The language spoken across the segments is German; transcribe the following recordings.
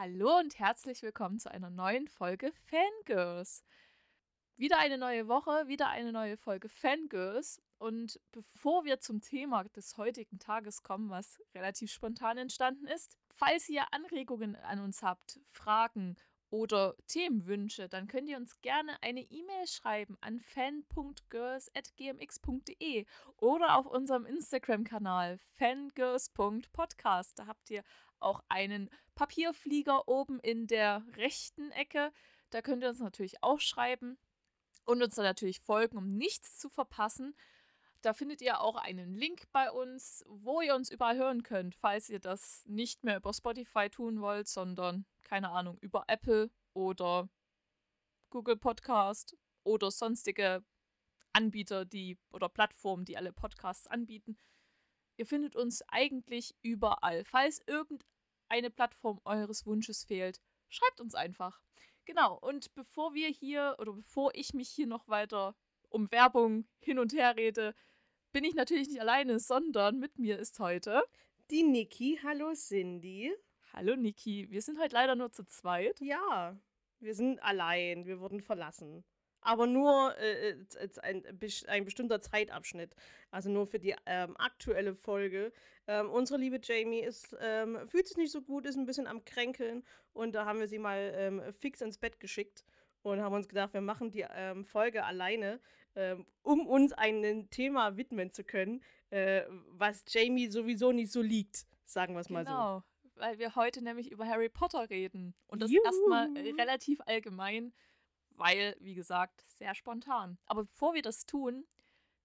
Hallo und herzlich willkommen zu einer neuen Folge Fangirls. Wieder eine neue Woche, wieder eine neue Folge Fangirls. Und bevor wir zum Thema des heutigen Tages kommen, was relativ spontan entstanden ist, falls ihr Anregungen an uns habt, Fragen oder Themenwünsche, dann könnt ihr uns gerne eine E-Mail schreiben an fan.girls.gmx.de oder auf unserem Instagram-Kanal fangirls.podcast. Da habt ihr auch einen Papierflieger oben in der rechten Ecke. Da könnt ihr uns natürlich auch schreiben und uns dann natürlich folgen, um nichts zu verpassen. Da findet ihr auch einen Link bei uns, wo ihr uns überall hören könnt, falls ihr das nicht mehr über Spotify tun wollt, sondern, keine Ahnung, über Apple oder Google Podcast oder sonstige Anbieter, die oder Plattformen, die alle Podcasts anbieten. Ihr findet uns eigentlich überall. Falls irgendeine Plattform eures Wunsches fehlt, schreibt uns einfach. Genau, und bevor wir hier oder bevor ich mich hier noch weiter um Werbung hin und her rede, bin ich natürlich nicht alleine, sondern mit mir ist heute die Niki. Hallo Cindy. Hallo Niki. Wir sind heute leider nur zu zweit. Ja, wir sind allein. Wir wurden verlassen aber nur äh, äh ein, ein, bestimmter Zeitabschnitt. Also nur für die ähm, aktuelle Folge. Ähm, unsere liebe Jamie ist, ähm, fühlt sich nicht so gut, ist ein bisschen am Kränkeln und da haben wir sie mal ähm, fix ins Bett geschickt und haben uns gedacht, wir machen die ähm, Folge alleine, ähm, um uns einem Thema widmen zu können, äh, was Jamie sowieso nicht so liegt, sagen wir es mal genau. so weil wir heute nämlich über Harry Potter reden. Und das erstmal relativ allgemein weil, wie gesagt, sehr spontan. Aber bevor wir das tun,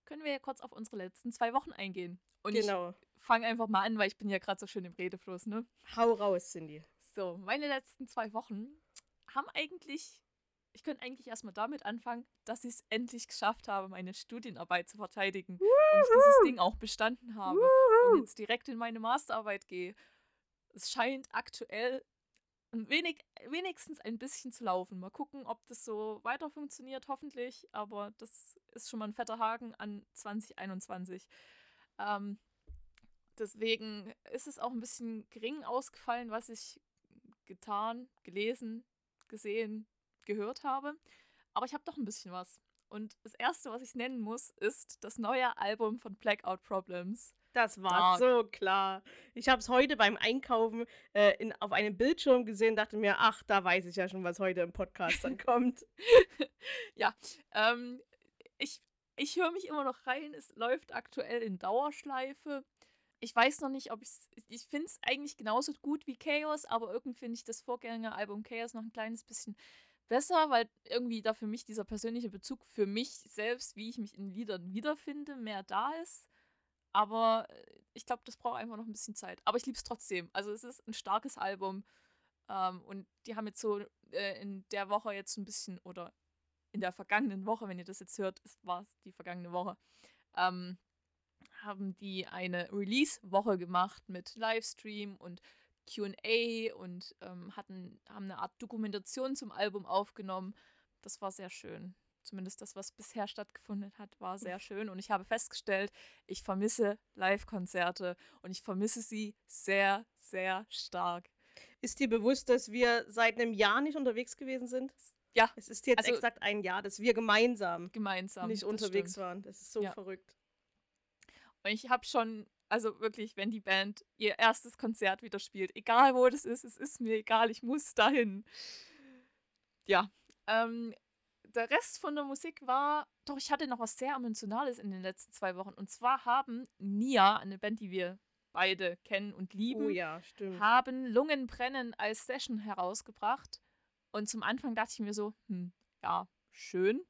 können wir ja kurz auf unsere letzten zwei Wochen eingehen. Und genau. ich fange einfach mal an, weil ich bin ja gerade so schön im Redefluss, ne? Hau raus, Cindy. So, meine letzten zwei Wochen haben eigentlich, ich könnte eigentlich erstmal damit anfangen, dass ich es endlich geschafft habe, meine Studienarbeit zu verteidigen Woohoo! und ich dieses Ding auch bestanden habe Woohoo! und jetzt direkt in meine Masterarbeit gehe. Es scheint aktuell wenig, wenigstens ein bisschen zu laufen. Mal gucken, ob das so weiter funktioniert, hoffentlich. Aber das ist schon mal ein fetter Haken an 2021. Ähm, deswegen ist es auch ein bisschen gering ausgefallen, was ich getan, gelesen, gesehen, gehört habe. Aber ich habe doch ein bisschen was. Und das Erste, was ich nennen muss, ist das neue Album von Blackout Problems. Das war Dark. so klar. Ich habe es heute beim Einkaufen äh, in, auf einem Bildschirm gesehen, dachte mir, ach, da weiß ich ja schon, was heute im Podcast dann kommt. ja, ähm, ich, ich höre mich immer noch rein. Es läuft aktuell in Dauerschleife. Ich weiß noch nicht, ob ich's, ich finde es eigentlich genauso gut wie Chaos, aber irgendwie finde ich das Vorgängeralbum Chaos noch ein kleines bisschen besser, weil irgendwie da für mich dieser persönliche Bezug für mich selbst, wie ich mich in Liedern wiederfinde, mehr da ist. Aber äh, ich glaube, das braucht einfach noch ein bisschen Zeit. Aber ich liebe es trotzdem. Also es ist ein starkes Album. Ähm, und die haben jetzt so äh, in der Woche jetzt ein bisschen, oder in der vergangenen Woche, wenn ihr das jetzt hört, war es die vergangene Woche, ähm, haben die eine Release-Woche gemacht mit Livestream und QA und ähm, hatten, haben eine Art Dokumentation zum Album aufgenommen. Das war sehr schön zumindest das, was bisher stattgefunden hat, war sehr schön. Und ich habe festgestellt, ich vermisse Live-Konzerte und ich vermisse sie sehr, sehr stark. Ist dir bewusst, dass wir seit einem Jahr nicht unterwegs gewesen sind? Ja. Es ist jetzt also, exakt ein Jahr, dass wir gemeinsam, gemeinsam nicht unterwegs stimmt. waren. Das ist so ja. verrückt. Und ich habe schon, also wirklich, wenn die Band ihr erstes Konzert wieder spielt, egal wo das ist, es ist mir egal, ich muss dahin. Ja, ähm, der Rest von der Musik war, doch ich hatte noch was sehr Emotionales in den letzten zwei Wochen. Und zwar haben Nia, eine Band, die wir beide kennen und lieben, oh ja, haben Lungenbrennen als Session herausgebracht. Und zum Anfang dachte ich mir so, hm, ja, schön.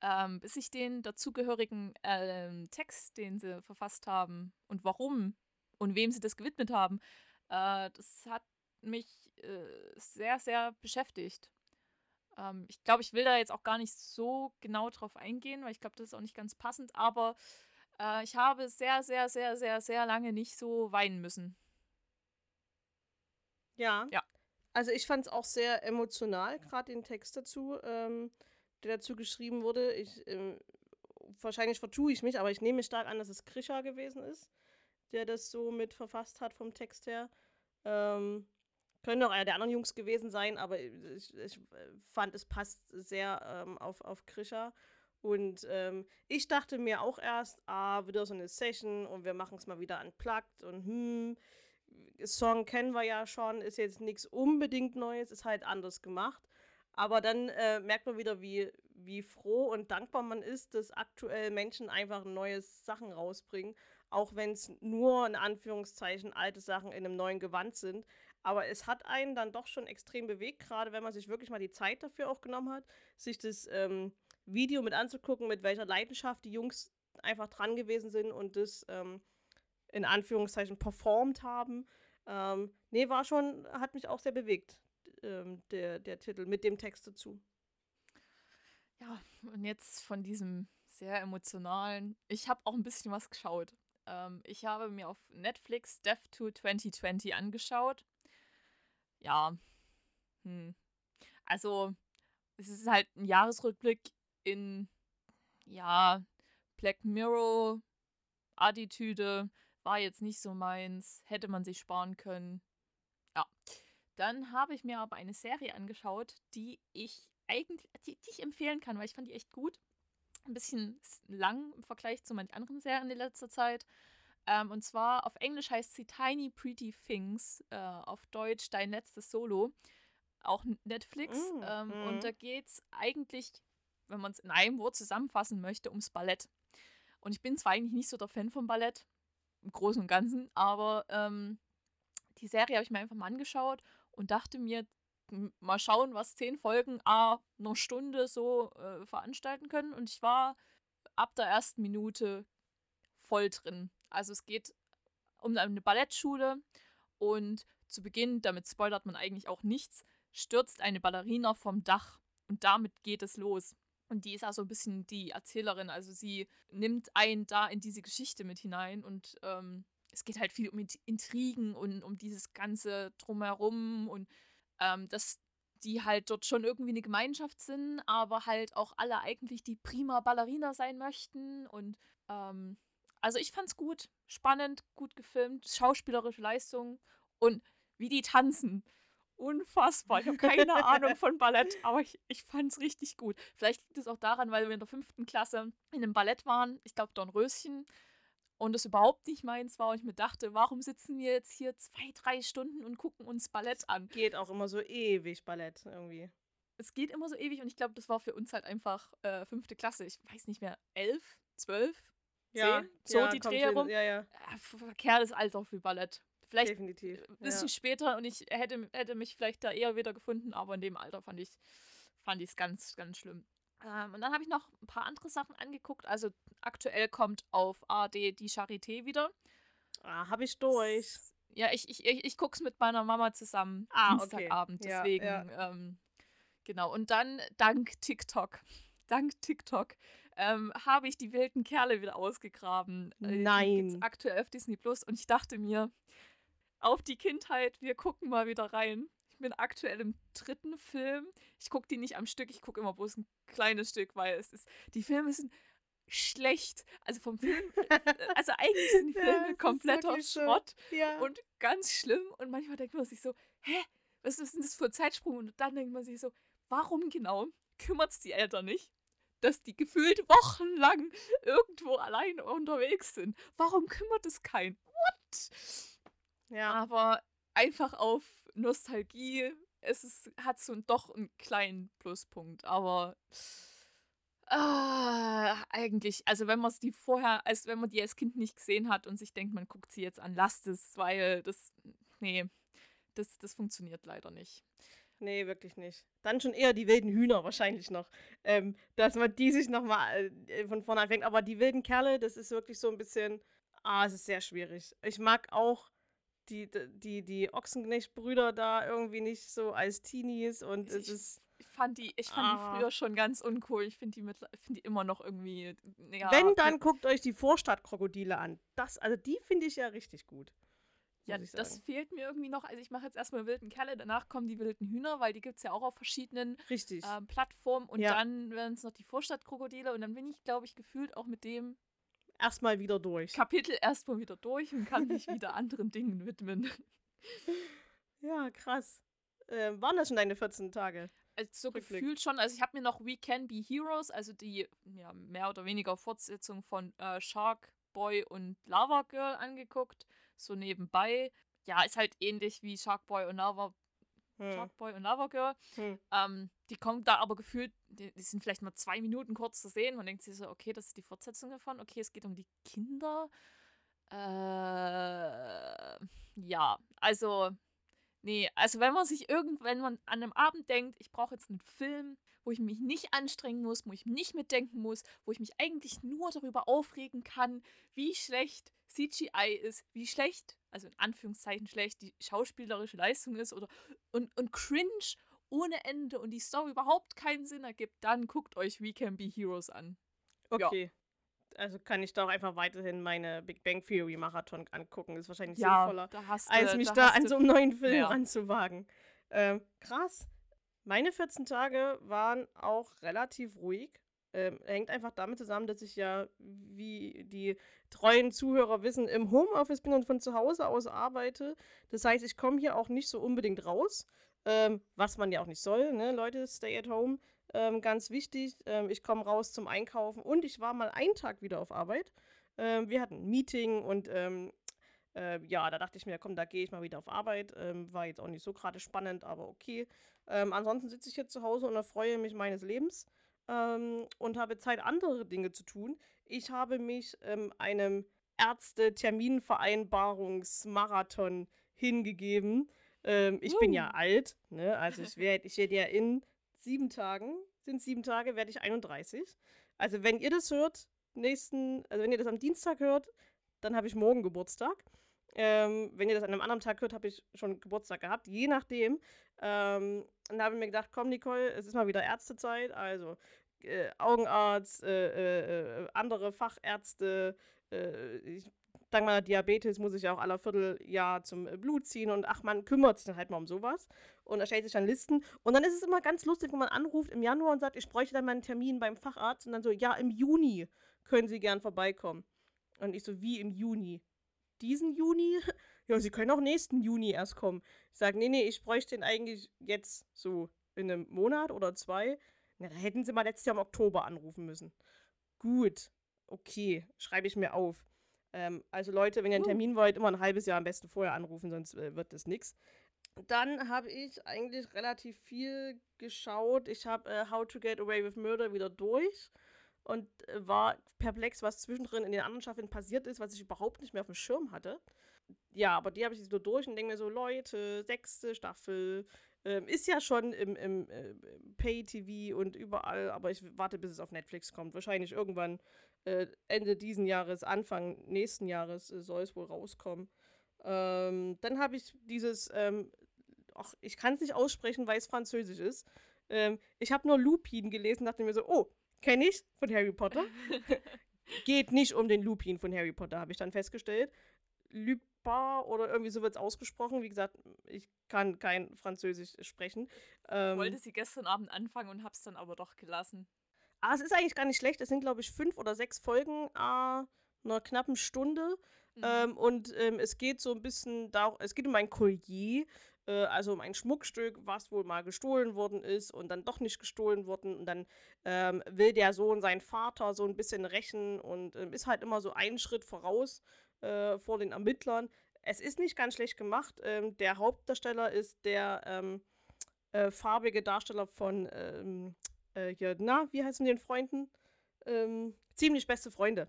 Ähm, bis ich den dazugehörigen ähm, Text, den sie verfasst haben und warum und wem sie das gewidmet haben, äh, das hat mich äh, sehr, sehr beschäftigt. Ähm, ich glaube, ich will da jetzt auch gar nicht so genau drauf eingehen, weil ich glaube, das ist auch nicht ganz passend, aber äh, ich habe sehr, sehr, sehr, sehr, sehr lange nicht so weinen müssen. Ja. Ja. Also ich fand es auch sehr emotional, gerade den Text dazu, ähm, der dazu geschrieben wurde. Ich, ähm, wahrscheinlich vertue ich mich, aber ich nehme stark an, dass es Krisha gewesen ist, der das so mit verfasst hat vom Text her. Ähm, Können auch einer der anderen Jungs gewesen sein, aber ich, ich fand, es passt sehr ähm, auf, auf Krischer. Und ähm, ich dachte mir auch erst, ah, wieder so eine Session und wir machen es mal wieder unplugged und hm, Song kennen wir ja schon, ist jetzt nichts unbedingt Neues, ist halt anders gemacht. Aber dann äh, merkt man wieder, wie, wie froh und dankbar man ist, dass aktuell Menschen einfach neue Sachen rausbringen, auch wenn es nur in Anführungszeichen alte Sachen in einem neuen Gewand sind. Aber es hat einen dann doch schon extrem bewegt, gerade wenn man sich wirklich mal die Zeit dafür auch genommen hat, sich das ähm, Video mit anzugucken, mit welcher Leidenschaft die Jungs einfach dran gewesen sind und das ähm, in Anführungszeichen performt haben. Ähm, nee, war schon, hat mich auch sehr bewegt, ähm, der, der Titel mit dem Text dazu. Ja, und jetzt von diesem sehr emotionalen. Ich habe auch ein bisschen was geschaut. Ähm, ich habe mir auf Netflix Death to 2020 angeschaut. Ja. Hm. Also, es ist halt ein Jahresrückblick in, ja, Black Mirror Attitüde. War jetzt nicht so meins. Hätte man sich sparen können. Ja. Dann habe ich mir aber eine Serie angeschaut, die ich eigentlich, die, die ich empfehlen kann, weil ich fand die echt gut. Ein bisschen lang im Vergleich zu manchen anderen Serien in letzter Zeit. Ähm, und zwar auf Englisch heißt sie Tiny Pretty Things, äh, auf Deutsch Dein letztes Solo. Auch Netflix. Mm, ähm, mm. Und da geht es eigentlich, wenn man es in einem Wort zusammenfassen möchte, ums Ballett. Und ich bin zwar eigentlich nicht so der Fan vom Ballett, im Großen und Ganzen, aber ähm, die Serie habe ich mir einfach mal angeschaut und dachte mir, mal schauen, was zehn Folgen a eine Stunde so äh, veranstalten können. Und ich war ab der ersten Minute voll drin. Also es geht um eine Ballettschule und zu Beginn, damit spoilert man eigentlich auch nichts, stürzt eine Ballerina vom Dach und damit geht es los. Und die ist auch so ein bisschen die Erzählerin, also sie nimmt einen da in diese Geschichte mit hinein und ähm, es geht halt viel um Intrigen und um dieses ganze Drumherum und ähm, dass die halt dort schon irgendwie eine Gemeinschaft sind, aber halt auch alle eigentlich die prima Ballerina sein möchten. Und ähm, also ich fand's gut, spannend, gut gefilmt, schauspielerische Leistung und wie die tanzen. Unfassbar. Ich habe keine Ahnung von Ballett, aber ich, ich fand es richtig gut. Vielleicht liegt es auch daran, weil wir in der fünften Klasse in einem Ballett waren. Ich glaube, Dornröschen und es überhaupt nicht meins war und ich mir dachte, warum sitzen wir jetzt hier zwei, drei Stunden und gucken uns Ballett an? Geht auch immer so ewig Ballett irgendwie. Es geht immer so ewig und ich glaube, das war für uns halt einfach äh, fünfte Klasse. Ich weiß nicht mehr, elf, zwölf, ja, so ja, die Dreh rum. Ja, ja. Äh, verkehrtes Alter für Ballett. Vielleicht Definitiv, ein bisschen ja. später und ich hätte, hätte mich vielleicht da eher wieder gefunden, aber in dem Alter fand ich es ganz, ganz schlimm. Ähm, und dann habe ich noch ein paar andere Sachen angeguckt. Also aktuell kommt auf ARD die Charité wieder. Ah, habe ich durch. Ja, ich, ich, ich, ich gucke es mit meiner Mama zusammen. Ah, Dienstagabend. Okay. Deswegen, ja, ja. Ähm, genau. Und dann dank TikTok, dank TikTok, ähm, habe ich die wilden Kerle wieder ausgegraben. Äh, Nein. aktuell auf Disney Plus. Und ich dachte mir, auf die Kindheit, wir gucken mal wieder rein. Ich bin aktuell im dritten Film. Ich gucke die nicht am Stück, ich gucke immer bloß ein kleines Stück, weil es ist, die Filme sind schlecht. Also vom Film, also eigentlich sind die Filme ja, kompletter Schrott ja. und ganz schlimm. Und manchmal denkt man sich so, hä, was ist denn das für ein Zeitsprung? Und dann denkt man sich so, warum genau kümmert es die Eltern nicht? Dass die gefühlt wochenlang irgendwo allein unterwegs sind. Warum kümmert es keinen? What? Ja. Aber einfach auf Nostalgie. Es ist, hat so doch einen kleinen Pluspunkt, aber äh, eigentlich, also wenn man es die vorher, als wenn man die als Kind nicht gesehen hat und sich denkt, man guckt sie jetzt an, lasst es, weil das, nee, das, das funktioniert leider nicht. Nee, wirklich nicht. Dann schon eher die wilden Hühner wahrscheinlich noch. Ähm, dass man die sich nochmal äh, von vorne anfängt. Aber die wilden Kerle, das ist wirklich so ein bisschen. Ah, es ist sehr schwierig. Ich mag auch die, die, die Ochsenknecht-Brüder da irgendwie nicht so als Teenies und es ist. Ich fand die, ich fand ah. die früher schon ganz uncool. Ich finde die, find die immer noch irgendwie. Ja, Wenn, dann guckt euch die Vorstadtkrokodile an. Das, also die finde ich ja richtig gut. Ja, das fehlt mir irgendwie noch. Also ich mache jetzt erstmal wilden Kerle, danach kommen die wilden Hühner, weil die gibt es ja auch auf verschiedenen äh, Plattformen. Und ja. dann werden es noch die Vorstadtkrokodile und dann bin ich, glaube ich, gefühlt auch mit dem erstmal wieder durch. Kapitel erstmal wieder durch und kann mich wieder anderen Dingen widmen. Ja, krass. Äh, waren das schon deine 14 Tage? Also so Rückblick. gefühlt schon. Also ich habe mir noch We Can Be Heroes, also die ja, mehr oder weniger Fortsetzung von äh, Shark Boy und Lava Girl angeguckt. So nebenbei. Ja, ist halt ähnlich wie Shark Boy und Lava, Hm. Shark Boy und Lava Girl. Hm. Ähm, die kommen da aber gefühlt, die, die sind vielleicht mal zwei Minuten kurz zu sehen. Man denkt sich so, okay, das ist die Fortsetzung davon. Okay, es geht um die Kinder. Äh, ja, also, nee, also wenn man sich irgend, wenn man an einem Abend denkt, ich brauche jetzt einen Film, wo ich mich nicht anstrengen muss, wo ich nicht mitdenken muss, wo ich mich eigentlich nur darüber aufregen kann, wie schlecht CGI ist, wie schlecht, also in Anführungszeichen schlecht, die schauspielerische Leistung ist oder und, und cringe ohne Ende und die Story überhaupt keinen Sinn ergibt, dann guckt euch We Can Be Heroes an. Ja. Okay. Also kann ich doch einfach weiterhin meine Big Bang Theory Marathon angucken. Ist wahrscheinlich Ja, sinnvoller, da hast als du- mich da da an du so einem neuen Film mehr. ranzuwagen. Ähm, krass. Meine 14 Tage waren auch relativ ruhig. Ähm, hängt einfach damit zusammen, dass ich ja, wie die treuen Zuhörer wissen, im Homeoffice bin und von zu Hause aus arbeite. Das heißt, ich komme hier auch nicht so unbedingt raus, ähm, was man ja auch nicht soll. Ne? Leute, stay at home. Ähm, ganz wichtig, ähm, ich komme raus zum Einkaufen und ich war mal einen Tag wieder auf Arbeit. Ähm, wir hatten ein Meeting und ähm, äh, ja, da dachte ich mir, komm, da gehe ich mal wieder auf Arbeit. War jetzt auch nicht so gerade spannend, aber okay. Ansonsten sitze ich jetzt zu Hause und erfreue mich meines Lebens ähm, und habe Zeit, andere Dinge zu tun. Ich habe mich ähm, einem Ärzte-Terminvereinbarungsmarathon hingegeben. Ähm, ich bin ja Uh. alt, ne? Also ich werde ich werd ja in sieben Tagen, sind sieben Tage, werde ich 31. Also wenn ihr das hört, nächsten, also wenn ihr das am Dienstag hört, dann habe ich morgen Geburtstag. Ähm, wenn ihr das an einem anderen Tag hört, habe ich schon Geburtstag gehabt, je nachdem. Ähm, und da habe ich mir gedacht, komm Nicole, es ist mal wieder Ärztezeit, also äh, Augenarzt, äh, äh, andere Fachärzte, äh, ich, dank meiner Diabetes muss ich ja auch aller Vierteljahr zum äh, Blut ziehen und ach, man kümmert sich dann halt mal um sowas und erstellt sich dann Listen. Und dann ist es immer ganz lustig, wenn man anruft im Januar und sagt, ich bräuchte dann mal einen Termin beim Facharzt und dann so, ja, im Juni können Sie gern vorbeikommen. Und ich so, wie im Juni? Diesen Juni? Ja, Sie können auch nächsten Juni erst kommen. Ich sage, nee, nee, ich bräuchte den eigentlich jetzt so in einem Monat oder zwei. Na, da hätten Sie mal letztes Jahr im Oktober anrufen müssen. Gut, okay, schreibe ich mir auf. Ähm, also Leute, wenn ihr einen. Termin wollt, immer ein halbes Jahr am besten vorher anrufen, sonst äh, wird das nichts. Dann habe ich eigentlich relativ viel geschaut. Ich habe äh, How to Get Away with Murder wieder durch und äh, war perplex, was zwischendrin in den anderen Staffeln passiert ist, was ich überhaupt nicht mehr auf dem Schirm hatte. Ja, aber die habe ich wieder durch und denke mir so, Leute, sechste Staffel, ähm, ist ja schon im, im äh, Pay-TV und überall, aber ich warte, bis es auf Netflix kommt. Wahrscheinlich irgendwann äh, Ende diesen Jahres, Anfang nächsten Jahres äh, soll es wohl rauskommen. Ähm, dann habe ich dieses, ähm, ach, ich kann es nicht aussprechen, weil es französisch ist. Ähm, ich habe nur Lupin gelesen, dachte mir so, oh, kenne ich von Harry Potter. Geht nicht um den Lupin von Harry Potter, habe ich dann festgestellt. Lupin oder irgendwie so wird es ausgesprochen. Wie gesagt, ich kann kein Französisch sprechen. Ich Ähm, wollte sie gestern Abend anfangen und hab's dann aber doch gelassen. aber es ist eigentlich gar nicht schlecht. Es sind, glaube ich, fünf oder sechs Folgen, äh, einer knappen Stunde. Mhm. Ähm, und ähm, es geht so ein bisschen da, es geht um ein Collier, äh, also um ein Schmuckstück, was wohl mal gestohlen worden ist und dann doch nicht gestohlen worden. Und dann ähm, will der Sohn seinen Vater so ein bisschen rächen und ähm, ist halt immer so einen Schritt voraus äh, vor den Ermittlern. Es ist nicht ganz schlecht gemacht. Ähm, der Hauptdarsteller ist der ähm, äh, farbige Darsteller von ähm, äh, hier, na, wie heißen den Freunden? Ähm, ziemlich beste Freunde.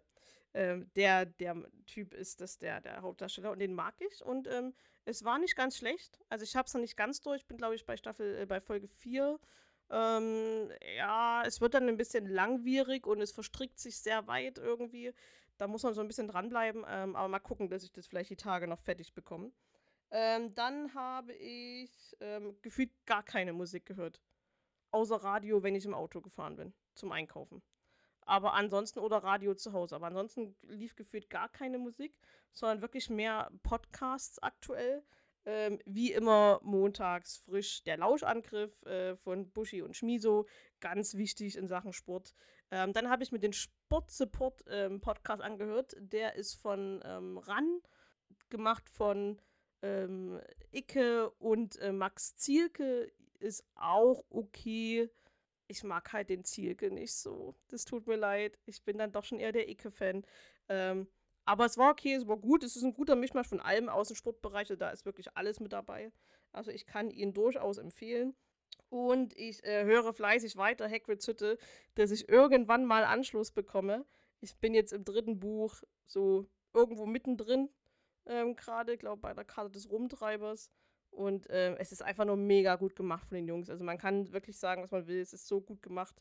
Ähm, der, der Typ ist das der, der Hauptdarsteller und den mag ich. Und ähm, es war nicht ganz schlecht. Also ich habe es noch nicht ganz durch. Ich bin, glaube ich, bei Staffel, äh, bei Folge 4. Ähm, ja, es wird dann ein bisschen langwierig und es verstrickt sich sehr weit irgendwie. Da muss man so ein bisschen dranbleiben. Ähm, aber mal gucken, dass ich das vielleicht die Tage noch fertig bekomme. Ähm, dann habe ich ähm, gefühlt gar keine Musik gehört. Außer Radio, wenn ich im Auto gefahren bin, zum Einkaufen. Aber ansonsten, oder Radio zu Hause. Aber ansonsten lief gefühlt gar keine Musik, sondern wirklich mehr Podcasts aktuell. Ähm, wie immer montags frisch der Lauschangriff äh, von Buschi und Schmiso. Ganz wichtig in Sachen Sport. Ähm, dann habe ich mir den Sport-Support-Podcast angehört. Der ist von ähm, RAN gemacht von ähm, Icke und äh, Max Zielke ist auch okay. Ich mag halt den Zielke nicht so. Das tut mir leid. Ich bin dann doch schon eher der Icke-Fan. Ähm, aber es war okay, es war gut. Es ist ein guter Mischmasch von allem aus dem Sportbereich. Da ist wirklich alles mit dabei. Also ich kann ihn durchaus empfehlen. Und ich äh, höre fleißig weiter Hagrid's Hütte, dass ich irgendwann mal Anschluss bekomme. Ich bin jetzt im dritten Buch so irgendwo mittendrin ähm, gerade, glaube bei der Karte des Rumtreibers. Und ähm, es ist einfach nur mega gut gemacht von den Jungs. Also man kann wirklich sagen, was man will. Es ist so gut gemacht.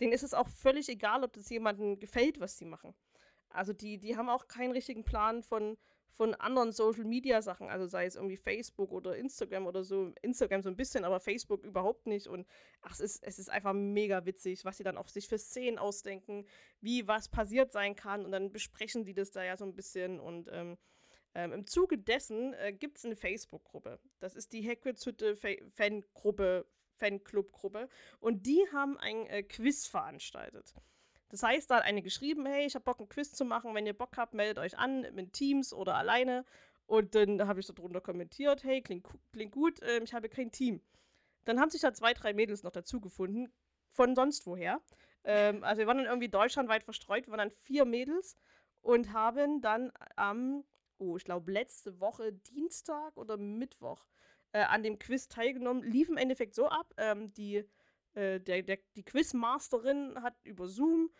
Denen ist es auch völlig egal, ob das jemandem gefällt, was sie machen. Also die, die haben auch keinen richtigen Plan von, von anderen Social Media Sachen, also sei es irgendwie Facebook oder Instagram oder so. Instagram so ein bisschen, aber Facebook überhaupt nicht. Und ach, es ist, es ist einfach mega witzig, was sie dann auch sich für Szenen ausdenken, wie was passiert sein kann. Und dann besprechen die das da ja so ein bisschen. Und ähm, ähm, im Zuge dessen äh, gibt es eine Facebook-Gruppe. Das ist die Hagrid's Hütte Fangruppe, Fanclub-Gruppe. Und die haben ein äh, Quiz veranstaltet. Das heißt, da hat eine geschrieben, hey, ich habe Bock, ein Quiz zu machen. Wenn ihr Bock habt, meldet euch an mit Teams oder alleine. Und dann habe ich darunter kommentiert, hey, klingt, klingt gut, äh, ich habe kein Team. Dann haben sich da zwei, drei Mädels noch dazu gefunden, von sonst woher. Ähm, also wir waren dann irgendwie deutschlandweit verstreut, wir waren dann vier Mädels und haben dann am, oh, ich glaube letzte Woche Dienstag oder Mittwoch äh, an dem Quiz teilgenommen. Lief im Endeffekt so ab, ähm, die äh, der, der, die Quizmasterin hat über Zoom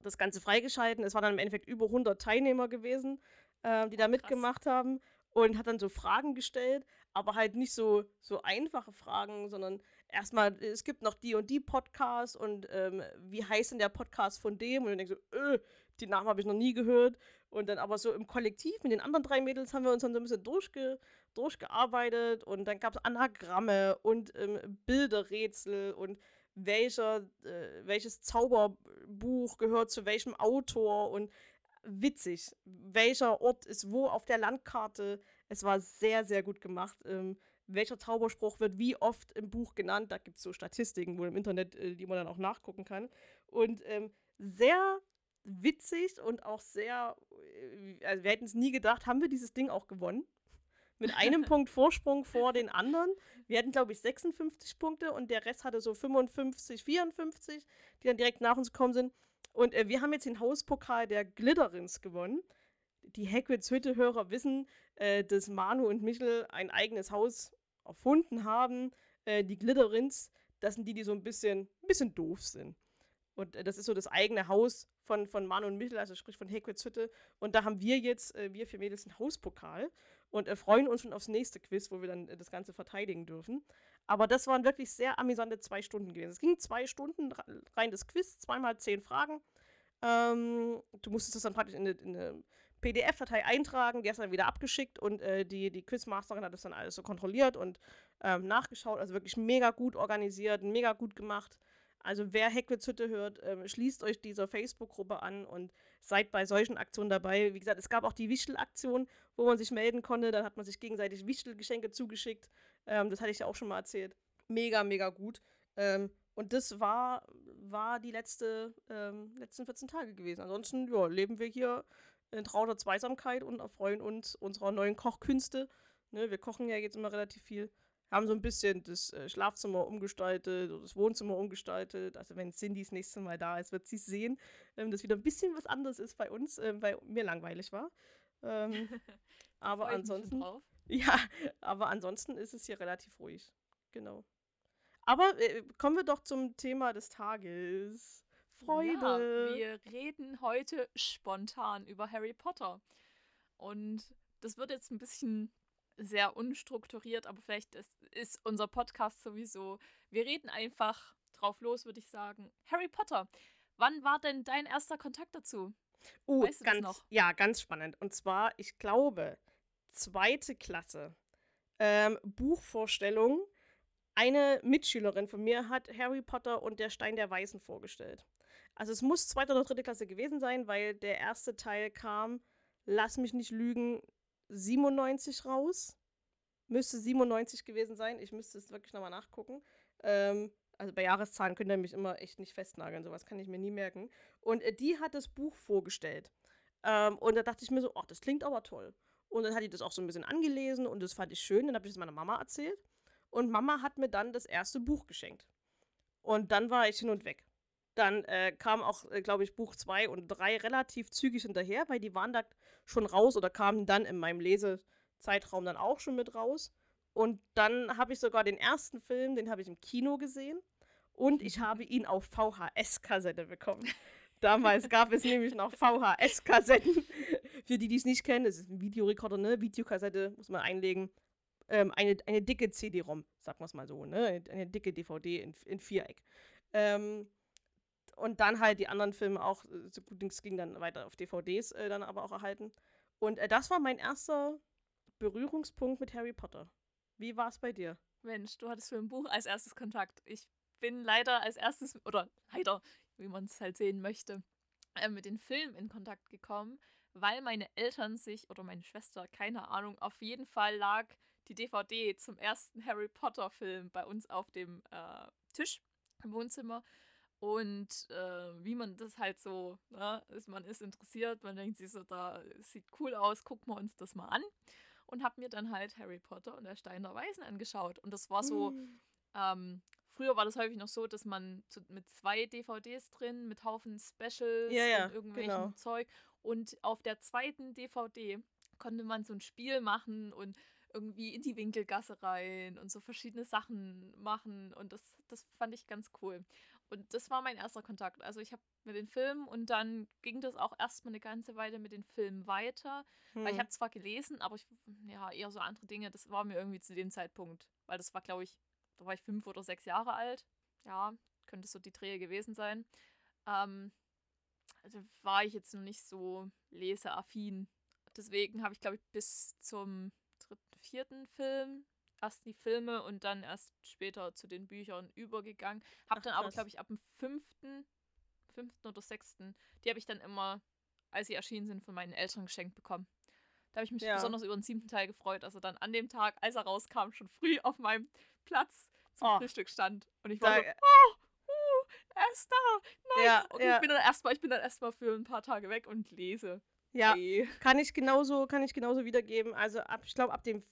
das Ganze freigeschalten. Es waren dann im Endeffekt über 100 Teilnehmer gewesen, äh, die da mitgemacht haben und hat dann so Fragen gestellt, aber halt nicht so, so einfache Fragen, sondern erstmal, es gibt noch die und die Podcasts und ähm, wie heißt denn der Podcast von dem? Und dann denkst du, öh, die Namen habe ich noch nie gehört. Und dann aber so im Kollektiv mit den anderen drei Mädels haben wir uns dann so ein bisschen durchge durchgearbeitet und dann gab es Anagramme und ähm, Bilderrätsel und welcher, äh, welches Zauberbuch gehört zu welchem Autor und witzig, welcher Ort ist wo auf der Landkarte. Es war sehr, sehr gut gemacht. Ähm, welcher Zauberspruch wird wie oft im Buch genannt? Da gibt es so Statistiken wohl im Internet, äh, die man dann auch nachgucken kann. Und ähm, sehr witzig und auch sehr, äh, also wir hätten es nie gedacht, haben wir dieses Ding auch gewonnen mit einem Punkt Vorsprung vor den anderen. Wir hatten, glaube ich, 56 Punkte und der Rest hatte so 55, 54, die dann direkt nach uns gekommen sind. Und äh, wir haben jetzt den Hauspokal der Glitterins gewonnen. Die Hagrids Hütte-Hörer wissen, äh, dass Manu und Michel ein eigenes Haus erfunden haben. Äh, die Glitterins, das sind die, die so ein bisschen, ein bisschen doof sind. Und äh, das ist so das eigene Haus von, von Manu und Michel, also sprich von Hagrids Hütte. Und da haben wir jetzt, äh, wir vier Mädels, einen Hauspokal und äh, freuen uns schon aufs nächste Quiz, wo wir dann äh, das Ganze verteidigen dürfen. Aber das waren wirklich sehr amüsante zwei Stunden gewesen. Es ging zwei Stunden rein das Quiz, zweimal zehn Fragen. Ähm, du musstest das dann praktisch in eine, in eine PDF-Datei eintragen, die hast du dann wieder abgeschickt und äh, die, die Quizmasterin hat das dann alles so kontrolliert und ähm, nachgeschaut. Also wirklich mega gut organisiert, mega gut gemacht. Also wer Hagrids Hütte hört, ähm, schließt euch dieser Facebook-Gruppe an und seid bei solchen Aktionen dabei. Wie gesagt, es gab auch die Wichtel-Aktion, wo man sich melden konnte. Dann hat man sich gegenseitig Wichtelgeschenke zugeschickt. Ähm, das hatte ich ja auch schon mal erzählt. Mega, mega gut. Ähm, und das war, war die letzte, ähm, letzten 14 Tage gewesen. Ansonsten ja, leben wir hier in trauter Zweisamkeit und erfreuen uns unserer neuen Kochkünste. Ne, wir kochen ja jetzt immer relativ viel haben so ein bisschen das äh, Schlafzimmer umgestaltet oder das Wohnzimmer umgestaltet. Also wenn Cindy das nächste Mal da ist, wird sie sehen, ähm, dass wieder ein bisschen was anderes ist bei uns, ähm, weil mir langweilig war. Ähm, aber ansonsten. Ja, aber ansonsten ist es hier relativ ruhig. Genau. Aber äh, kommen wir doch zum Thema des Tages. Freude. Ja, wir reden heute spontan über Harry Potter. Und das wird jetzt ein bisschen sehr unstrukturiert, aber vielleicht ist, ist unser Podcast sowieso. Wir reden einfach drauf los, würde ich sagen. Harry Potter. Wann war denn dein erster Kontakt dazu? Uh, weißt du ganz, noch? Ja, ganz spannend. Und zwar, ich glaube, zweite Klasse. Ähm, Buchvorstellung. Eine Mitschülerin von mir hat Harry Potter und der Stein der Weißen vorgestellt. Also es muss zweite oder dritte Klasse gewesen sein, weil der erste Teil kam, lass mich nicht lügen, 97 raus. Müsste 97 gewesen sein. Ich müsste es wirklich nochmal nachgucken. Ähm, also bei Jahreszahlen könnt ihr mich immer echt nicht festnageln. Sowas kann ich mir nie merken. Und äh, die hat das Buch vorgestellt. Ähm, und da dachte ich mir so, oh, das klingt aber toll. Und dann hat die das auch so ein bisschen angelesen und das fand ich schön. Dann habe ich es meiner Mama erzählt. Und Mama hat mir dann das erste Buch geschenkt. Und dann war ich hin und weg. Dann äh, kam auch, äh, glaube ich, Buch 2 und 3 relativ zügig hinterher, weil die waren da schon raus oder kamen dann in meinem Lesezeitraum dann auch schon mit raus. Und dann habe ich sogar den ersten Film, den habe ich im Kino gesehen. Und ich habe ihn auf VHS-Kassette bekommen. Damals gab es nämlich noch VHS-Kassetten. Für die, die es nicht kennen, das ist ein Videorekorder, ne? Videokassette muss man einlegen. Ähm, eine, eine dicke CD-ROM, sagen wir es mal so, ne? Eine, eine dicke DVD in, in Viereck. Ähm, und dann halt die anderen Filme auch, äh, so gut es ging dann weiter auf DVDs äh, dann aber auch erhalten. Und äh, das war mein erster Berührungspunkt mit Harry Potter. Wie war es bei dir? Mensch, du hattest für ein Buch als erstes Kontakt. Ich bin leider als erstes, oder leider, wie man es halt sehen möchte, äh, mit den Filmen in Kontakt gekommen, weil meine Eltern sich, oder meine Schwester, keine Ahnung, auf jeden Fall lag die DVD zum ersten Harry Potter Film bei uns auf dem äh, Tisch im Wohnzimmer. Und äh, wie man das halt so, ne, ist, man ist interessiert, man denkt sich so, da sieht cool aus, gucken wir uns das mal an. Und habe mir dann halt Harry Potter und der Stein der Weisen angeschaut. Und das war so, mm. ähm, früher war das häufig noch so, dass man so mit zwei DVDs drin, mit Haufen Specials ja, ja, und irgendwelchen genau. Zeug. Und auf der zweiten DVD konnte man so ein Spiel machen und irgendwie in die Winkelgasse rein und so verschiedene Sachen machen. Und das, das fand ich ganz cool. Und das war mein erster Kontakt. Also ich habe mit den Filmen und dann ging das auch erstmal eine ganze Weile mit den Filmen weiter. Hm. Weil ich hm. habe zwar gelesen, aber ich, ja, eher so andere Dinge, das war mir irgendwie zu dem Zeitpunkt. Weil das war, glaube ich, da war ich fünf oder sechs Jahre alt. Ja, könnte so die Drehe gewesen sein. Ähm, also war ich jetzt noch nicht so leseaffin. Deswegen habe ich, glaube ich, bis zum dritten, vierten Film erst die Filme und dann erst später zu den Büchern übergegangen. Hab Ach, dann aber, glaube ich, ab dem fünften, fünften oder sechsten, die habe ich dann immer, als sie erschienen sind, von meinen Eltern geschenkt bekommen. Da habe ich mich ja. besonders über den siebten Teil gefreut, also dann an dem Tag, als er rauskam, schon früh auf meinem Platz zum oh. Frühstück stand. Und ich war da, so, oh, uh, er ist da. Nein. Ja, und ja. ich bin dann erstmal, ich bin dann erstmal für ein paar Tage weg und lese. Ja, hey. kann ich genauso, kann ich genauso wiedergeben. Also ab, ich glaube, ab dem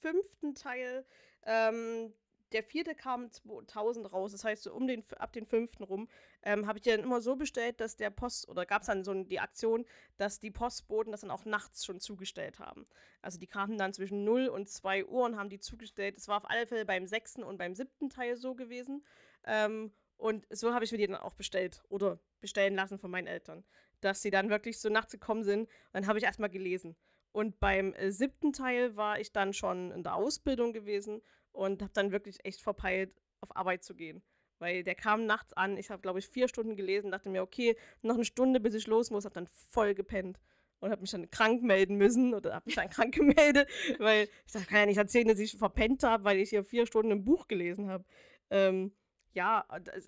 fünften Teil. Ähm, der vierte kam 2000 raus, das heißt, so um den, ab den fünften rum, ähm, habe ich dann immer so bestellt, dass der Post, oder gab es dann so die Aktion, dass die Postboten das dann auch nachts schon zugestellt haben. Also die kamen dann zwischen 0 und 2 Uhr und haben die zugestellt. Das war auf alle Fälle beim sechsten und beim siebten Teil so gewesen. Ähm, und so habe ich mir die dann auch bestellt oder bestellen lassen von meinen Eltern, dass sie dann wirklich so nachts gekommen sind. Und dann habe ich erstmal gelesen. Und beim äh, siebten Teil war ich dann schon in der Ausbildung gewesen und habe dann wirklich echt verpeilt, auf Arbeit zu gehen. Weil der kam nachts an. Ich habe, glaube ich, vier Stunden gelesen, dachte mir, okay, noch eine Stunde, bis ich los muss, habe dann voll gepennt und habe mich dann krank melden müssen oder habe mich dann krank gemeldet, weil ich dachte, kann ja nicht erzählen, dass ich verpennt habe, weil ich hier vier Stunden ein Buch gelesen habe. Ähm, ja,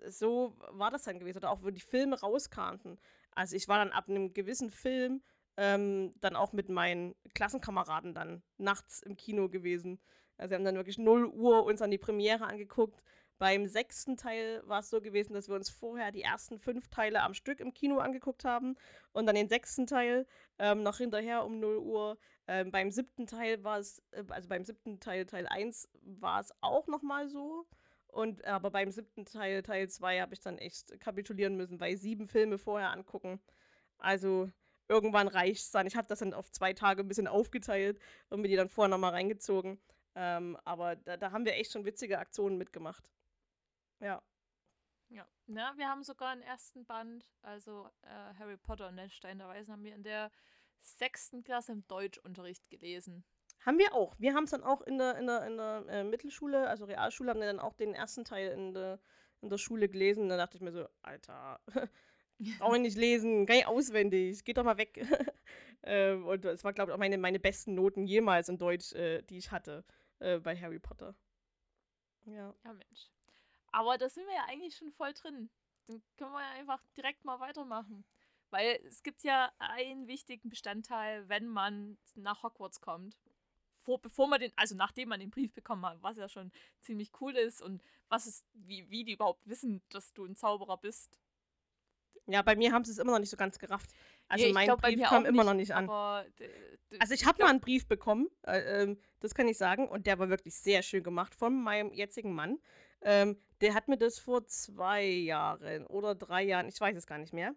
so war das dann gewesen. Oder auch, wo die Filme rauskamen. Also ich war dann ab einem gewissen Film ähm, dann auch mit meinen Klassenkameraden dann nachts im Kino gewesen. Also wir haben dann wirklich 0 Uhr uns an die Premiere angeguckt. Beim sechsten Teil war es so gewesen, dass wir uns vorher die ersten fünf Teile am Stück im Kino angeguckt haben und dann den sechsten Teil ähm, noch hinterher um 0 Uhr. Ähm, beim siebten Teil war es, äh, also beim siebten Teil, Teil 1, war es auch nochmal so. Und aber beim siebten Teil, Teil 2, habe ich dann echt kapitulieren müssen, weil sieben Filme vorher angucken. Also irgendwann reicht es dann. Ich habe das dann auf zwei Tage ein bisschen aufgeteilt und mir die dann vorher nochmal reingezogen. Ähm, aber da, da, haben wir echt schon witzige Aktionen mitgemacht. Ja. Ja, ja wir haben sogar einen ersten Band, also äh, Harry Potter und der Stein der Weisen, haben wir in der sechsten Klasse im Deutschunterricht gelesen. Haben wir auch. Wir haben es dann auch in der, in der, in der äh, Mittelschule, also Realschule, haben wir dann auch den ersten Teil in der, in der Schule gelesen. Da dachte ich mir so, Alter, Brauche ich nicht lesen, kann ich auswendig, geht doch mal weg. ähm, und es war, glaube ich, auch meine, meine besten Noten jemals in Deutsch, äh, die ich hatte äh, bei Harry Potter. Ja. Ja, Mensch. Aber da sind wir ja eigentlich schon voll drin. Dann können wir ja einfach direkt mal weitermachen. Weil es gibt ja einen wichtigen Bestandteil, wenn man nach Hogwarts kommt. Vor, bevor man den, also nachdem man den Brief bekommen hat, was ja schon ziemlich cool ist und was ist, wie, wie die überhaupt wissen, dass du ein Zauberer bist ja, bei mir haben sie es immer noch nicht so ganz gerafft. Also Nee, mein glaub, Brief kam immer noch nicht an. Aber, Also ich ich habe mal einen Brief bekommen, äh, ähm, das kann ich sagen, und der war wirklich sehr schön gemacht von meinem jetzigen Mann. Ähm, der hat mir das vor zwei Jahren oder drei Jahren, ich weiß es gar nicht mehr,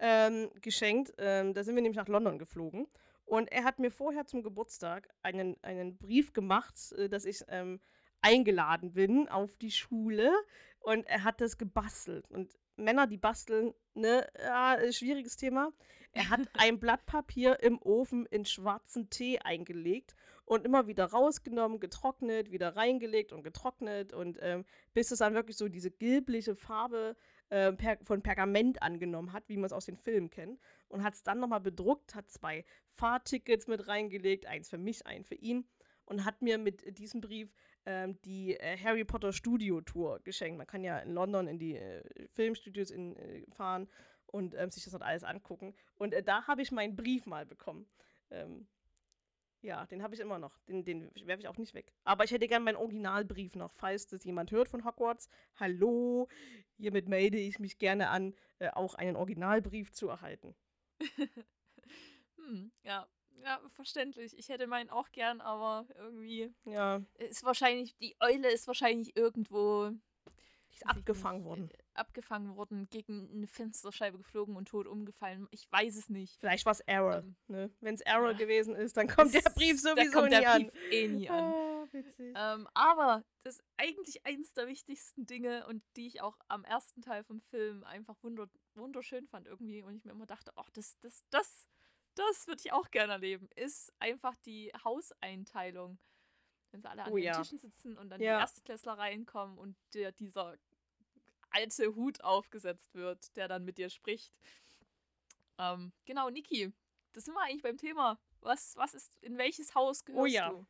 ähm, geschenkt. Ähm, da sind wir nämlich nach London geflogen. Und er hat mir vorher zum Geburtstag einen, einen Brief gemacht, äh, dass ich ähm, eingeladen bin auf die Schule. Und er hat das gebastelt. Und Männer, die basteln, ne, ja, ist schwieriges Thema. Er hat ein Blatt Papier im Ofen in schwarzen Tee eingelegt und immer wieder rausgenommen, getrocknet, wieder reingelegt und getrocknet und ähm, bis es dann wirklich so diese gelbliche Farbe äh, per von Pergament angenommen hat, wie man es aus den Filmen kennt. Und hat es dann nochmal bedruckt, hat zwei Fahrtickets mit reingelegt, eins für mich, ein für ihn. Und hat mir mit diesem Brief ähm, die äh, Harry Potter Studio Tour geschenkt. Man kann ja in London in die äh, Filmstudios in, äh, fahren und ähm, sich das dort alles angucken. Und äh, da habe ich meinen Brief mal bekommen. Ähm, ja, den habe ich immer noch. Den, den werfe ich auch nicht weg. Aber ich hätte gern meinen Originalbrief noch, falls das jemand hört von Hogwarts. Hallo, hiermit melde ich mich gerne an, äh, auch einen Originalbrief zu erhalten. Hm, ja. Ja, verständlich. Ich hätte meinen auch gern, aber irgendwie Ja, ist wahrscheinlich, die Eule ist wahrscheinlich irgendwo ist abgefangen worden. äh, abgefangen worden, gegen eine Fensterscheibe geflogen und tot umgefallen. Ich weiß es nicht. Vielleicht war es Error. Ähm, ne? Wenn es Error ja. gewesen ist, dann kommt der Brief sowieso kommt nie der an. Brief eh nie an. Witzig. Ähm, aber das ist eigentlich eins der wichtigsten Dinge und die ich auch am ersten Teil vom Film einfach wunder wunderschön fand irgendwie und ich mir immer dachte, ach, das, das, das, das würde ich auch gerne erleben, ist einfach die Hauseinteilung. Wenn sie alle an Oh den ja. Tischen sitzen und dann Ja. die Erstklässler reinkommen und der, dieser alte Hut aufgesetzt wird, der dann mit dir spricht. Ähm, genau, Niki, das sind wir eigentlich beim Thema. Was, was ist, in welches Haus gehörst Oh ja. du?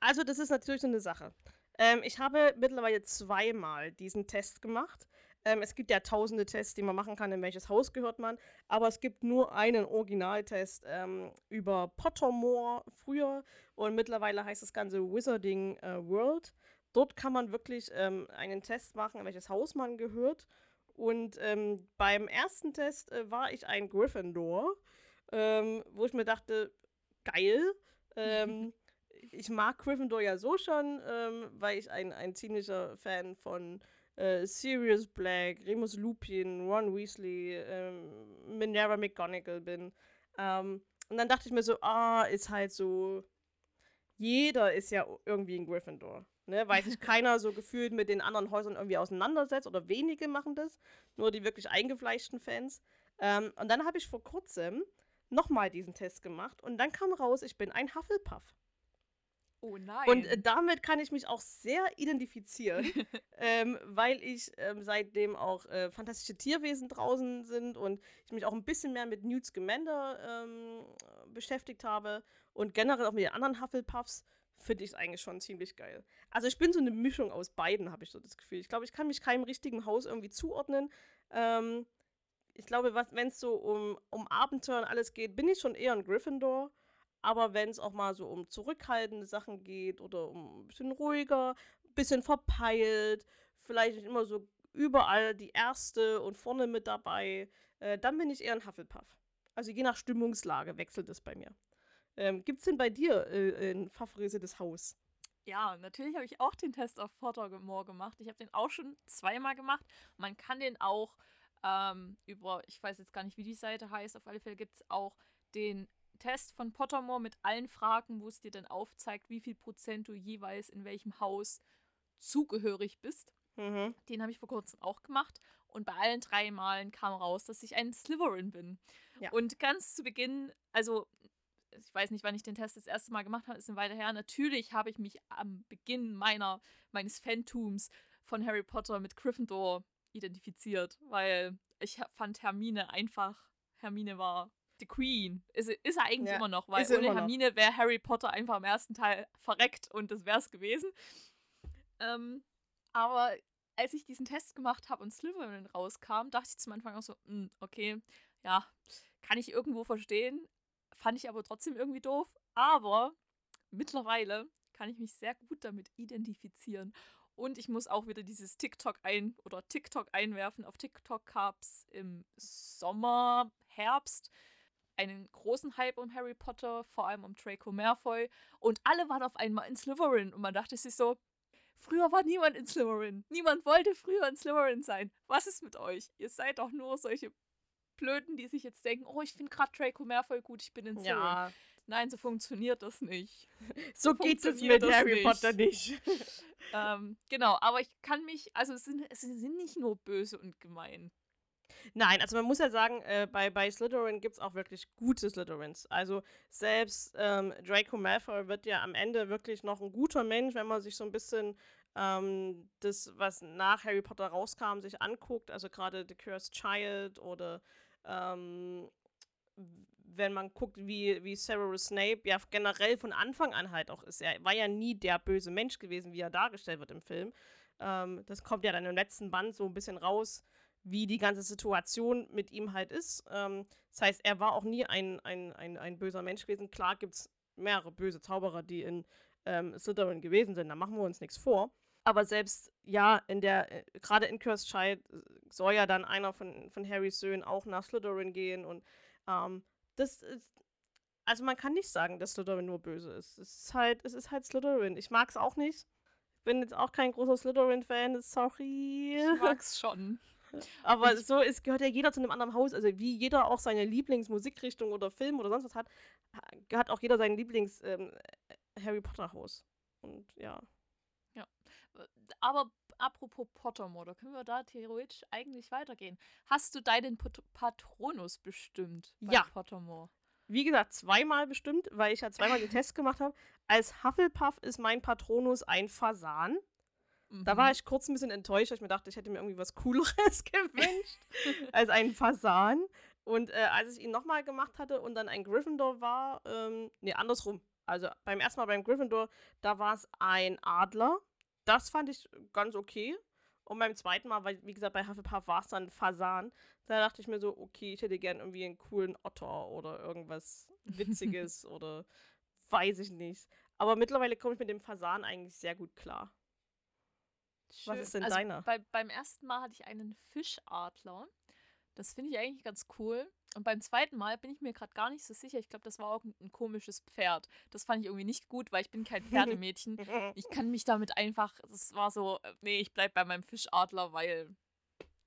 Also, das ist natürlich so eine Sache. Ähm, ich habe mittlerweile zweimal diesen Test gemacht. Ähm, es gibt ja tausende Tests, die man machen kann, in welches Haus gehört man. Aber es gibt nur einen Originaltest ähm, über Pottermore früher. Und mittlerweile heißt das Ganze Wizarding äh, World. Dort kann man wirklich ähm, einen Test machen, in welches Haus man gehört. Und ähm, beim ersten Test äh, war ich ein Gryffindor, ähm, wo ich mir dachte, geil. Ähm, ich mag Gryffindor ja so schon, weil ich ein, ein ziemlicher Fan von äh, Sirius Black, Remus Lupin, Ron Weasley, ähm, Minerva McGonagall bin. Ähm, und dann dachte ich mir so, ah, ist halt so, jeder ist ja irgendwie ein Gryffindor. Ne, weil sich keiner so gefühlt mit den anderen Häusern irgendwie auseinandersetzt oder wenige machen das, nur die wirklich eingefleischten Fans. Ähm, und dann habe ich vor kurzem nochmal diesen Test gemacht und dann kam raus, ich bin ein Hufflepuff. Oh nein. Und äh, damit kann ich mich auch sehr identifizieren, ähm, weil ich ähm, seitdem auch äh, fantastische Tierwesen draußen sind und ich mich auch ein bisschen mehr mit Newt Scamander ähm, beschäftigt habe und generell auch mit den anderen Hufflepuffs finde ich es eigentlich schon ziemlich geil. Also ich bin so eine Mischung aus beiden, habe ich so das Gefühl. Ich glaube, ich kann mich keinem richtigen Haus irgendwie zuordnen. Ähm, ich glaube, wenn es so um, um Abenteuer und alles geht, bin ich schon eher ein Gryffindor. Aber wenn es auch mal so um zurückhaltende Sachen geht oder um ein bisschen ruhiger, ein bisschen verpeilt, vielleicht nicht immer so überall die erste und vorne mit dabei, äh, dann bin ich eher ein Hufflepuff. Also je nach Stimmungslage wechselt es bei mir. Ähm, Gibt es denn bei dir äh, ein favorisiertes Haus? Ja, natürlich habe ich auch den Test auf Pottermore gemacht. Ich habe den auch schon zweimal gemacht. Man kann den auch ähm, über, ich weiß jetzt gar nicht, wie die Seite heißt, auf alle Fälle gibt es auch den Test von Pottermore mit allen Fragen, wo es dir dann aufzeigt, wie viel Prozent du jeweils in welchem Haus zugehörig bist. Mhm. Den habe ich vor kurzem auch gemacht. Und bei allen drei Malen kam raus, dass ich ein Slytherin bin. Ja. Und ganz zu Beginn, also ich weiß nicht, wann ich den Test das erste Mal gemacht habe, ist eine Weile her. Natürlich habe ich mich am Beginn meiner, meines Fantums von Harry Potter mit Gryffindor identifiziert, weil ich fand Hermine einfach, Hermine war die Queen. Ist, ist er eigentlich Ja, immer noch, weil ohne. Hermine wäre Harry Potter einfach im ersten Teil verreckt und das wäre es gewesen. Ähm, aber als ich diesen Test gemacht habe und Slytherin rauskam, dachte ich zum Anfang auch so, "Hm, okay, ja, kann ich irgendwo verstehen. Fand ich aber trotzdem irgendwie doof. Aber mittlerweile kann ich mich sehr gut damit identifizieren. Und ich muss auch wieder dieses TikTok ein oder TikTok einwerfen. Auf TikTok gab es im Sommer, Herbst einen großen Hype um Harry Potter, vor allem um Draco Malfoy. Und alle waren auf einmal in Slytherin. Und man dachte sich so, früher war niemand in Slytherin. Niemand wollte früher in Slytherin sein. Was ist mit euch? Ihr seid doch nur solche Blöden, die sich jetzt denken, oh, ich finde gerade Draco Malfoy gut, ich bin in Slytherin. Ja. Nein, so funktioniert das nicht. So, so geht es mit Harry nicht. Potter nicht. ähm, genau, aber ich kann mich, also es sind, es sind nicht nur böse und gemein. Nein, also man muss ja sagen, äh, bei, bei Slytherin gibt es auch wirklich gute Slytherins. Also selbst ähm, Draco Malfoy wird ja am Ende wirklich noch ein guter Mensch, wenn man sich so ein bisschen ähm, das, was nach Harry Potter rauskam, sich anguckt. Also gerade The Cursed Child oder ähm, wenn man guckt, wie, wie Severus Snape ja generell von Anfang an halt auch ist. Er war ja nie der böse Mensch gewesen, wie er dargestellt wird im Film. Ähm, das kommt ja dann im letzten Band so ein bisschen raus, wie die ganze Situation mit ihm halt ist. Ähm, das heißt, er war auch nie ein, ein, ein, ein böser Mensch gewesen. Klar gibt es mehrere böse Zauberer, die in ähm, Slytherin gewesen sind, da machen wir uns nichts vor. Aber selbst, ja, in der, äh, gerade in Cursed Child äh, soll ja dann einer von, von Harrys Söhnen auch nach Slytherin gehen und ähm, das ist, also man kann nicht sagen, dass Slytherin nur böse ist. Es ist halt, es ist halt Slytherin. Ich mag es auch nicht. Ich bin jetzt auch kein großer Slytherin-Fan, sorry. Ich mag's schon. Aber so ist, gehört ja jeder zu einem anderen Haus. Also wie jeder auch seine Lieblingsmusikrichtung oder Film oder sonst was hat, hat auch jeder sein Lieblings-Harry ähm, Potter-Haus. Und ja. Ja. Aber apropos Pottermore, da können wir da theoretisch eigentlich weitergehen. Hast du deinen Pat Patronus bestimmt bei ja. Pottermore? Wie gesagt, zweimal bestimmt, weil ich ja zweimal den Test gemacht habe. Als Hufflepuff ist mein Patronus ein Fasan. Da war mhm. ich kurz ein bisschen enttäuscht, weil ich mir dachte, ich hätte mir irgendwie was Cooleres gewünscht als ein Fasan. Und äh, als ich ihn nochmal gemacht hatte und dann ein Gryffindor war, ähm, nee, andersrum. Also beim ersten Mal beim Gryffindor, da war es ein Adler. Das fand ich ganz okay. Und beim zweiten Mal, weil, wie gesagt, bei Hufflepuff war es dann Fasan. Da dachte ich mir so, okay, ich hätte gern irgendwie einen coolen Otter oder irgendwas Witziges oder weiß ich nicht. Aber mittlerweile komme ich mit dem Fasan eigentlich sehr gut klar. Schön. Was ist denn also deiner? Bei, beim ersten Mal hatte ich einen Fischadler. Das finde ich eigentlich ganz cool. Und beim zweiten Mal bin ich mir gerade gar nicht so sicher. Ich glaube, das war auch ein, ein, komisches Pferd. Das fand ich irgendwie nicht gut, weil ich bin kein Pferdemädchen. ich kann mich damit einfach, das war so, äh, nee, ich bleibe bei meinem Fischadler, weil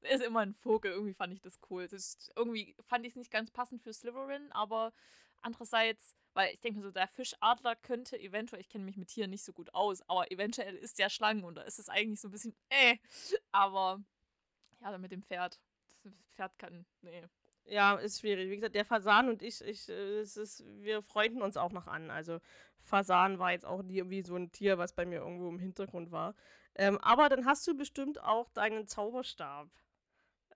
er ist immer ein Vogel. Irgendwie fand ich das cool. Das ist, irgendwie fand ich es nicht ganz passend für Slytherin, aber andererseits weil ich denke so, der Fischadler könnte eventuell, ich kenne mich mit Tieren nicht so gut aus, aber eventuell ist der Schlangen und da ist es eigentlich so ein bisschen, äh. Aber ja, mit dem Pferd. Das Pferd kann, nee. Ja, ist schwierig. Wie gesagt, der Fasan und ich, ich äh, es ist, wir freunden uns auch noch an. Also Fasan war jetzt auch nie irgendwie so ein Tier, was bei mir irgendwo im Hintergrund war. Ähm, aber dann hast du bestimmt auch deinen Zauberstab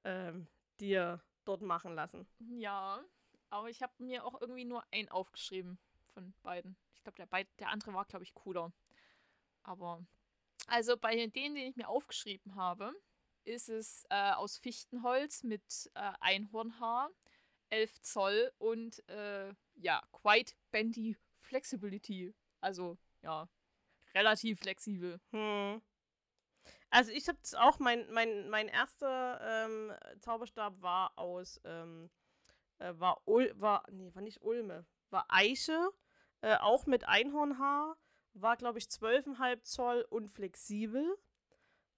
ähm, dir dort machen lassen. Ja, aber ich habe mir auch irgendwie nur einen aufgeschrieben von beiden. Ich glaube, der, der andere war, glaube ich, cooler. Aber, also bei denen, die ich mir aufgeschrieben habe, ist es äh, aus Fichtenholz mit äh, Einhornhaar, 11 Zoll und äh, ja, quite bendy flexibility. Also, ja, relativ flexibel. Hm. Also ich habe auch, mein, mein, mein erster ähm, Zauberstab war aus ähm, äh, war, Ul war, nee, war nicht Ulme, war Eiche, äh, auch mit Einhornhaar, war, glaube ich, 12,5 Zoll und flexibel.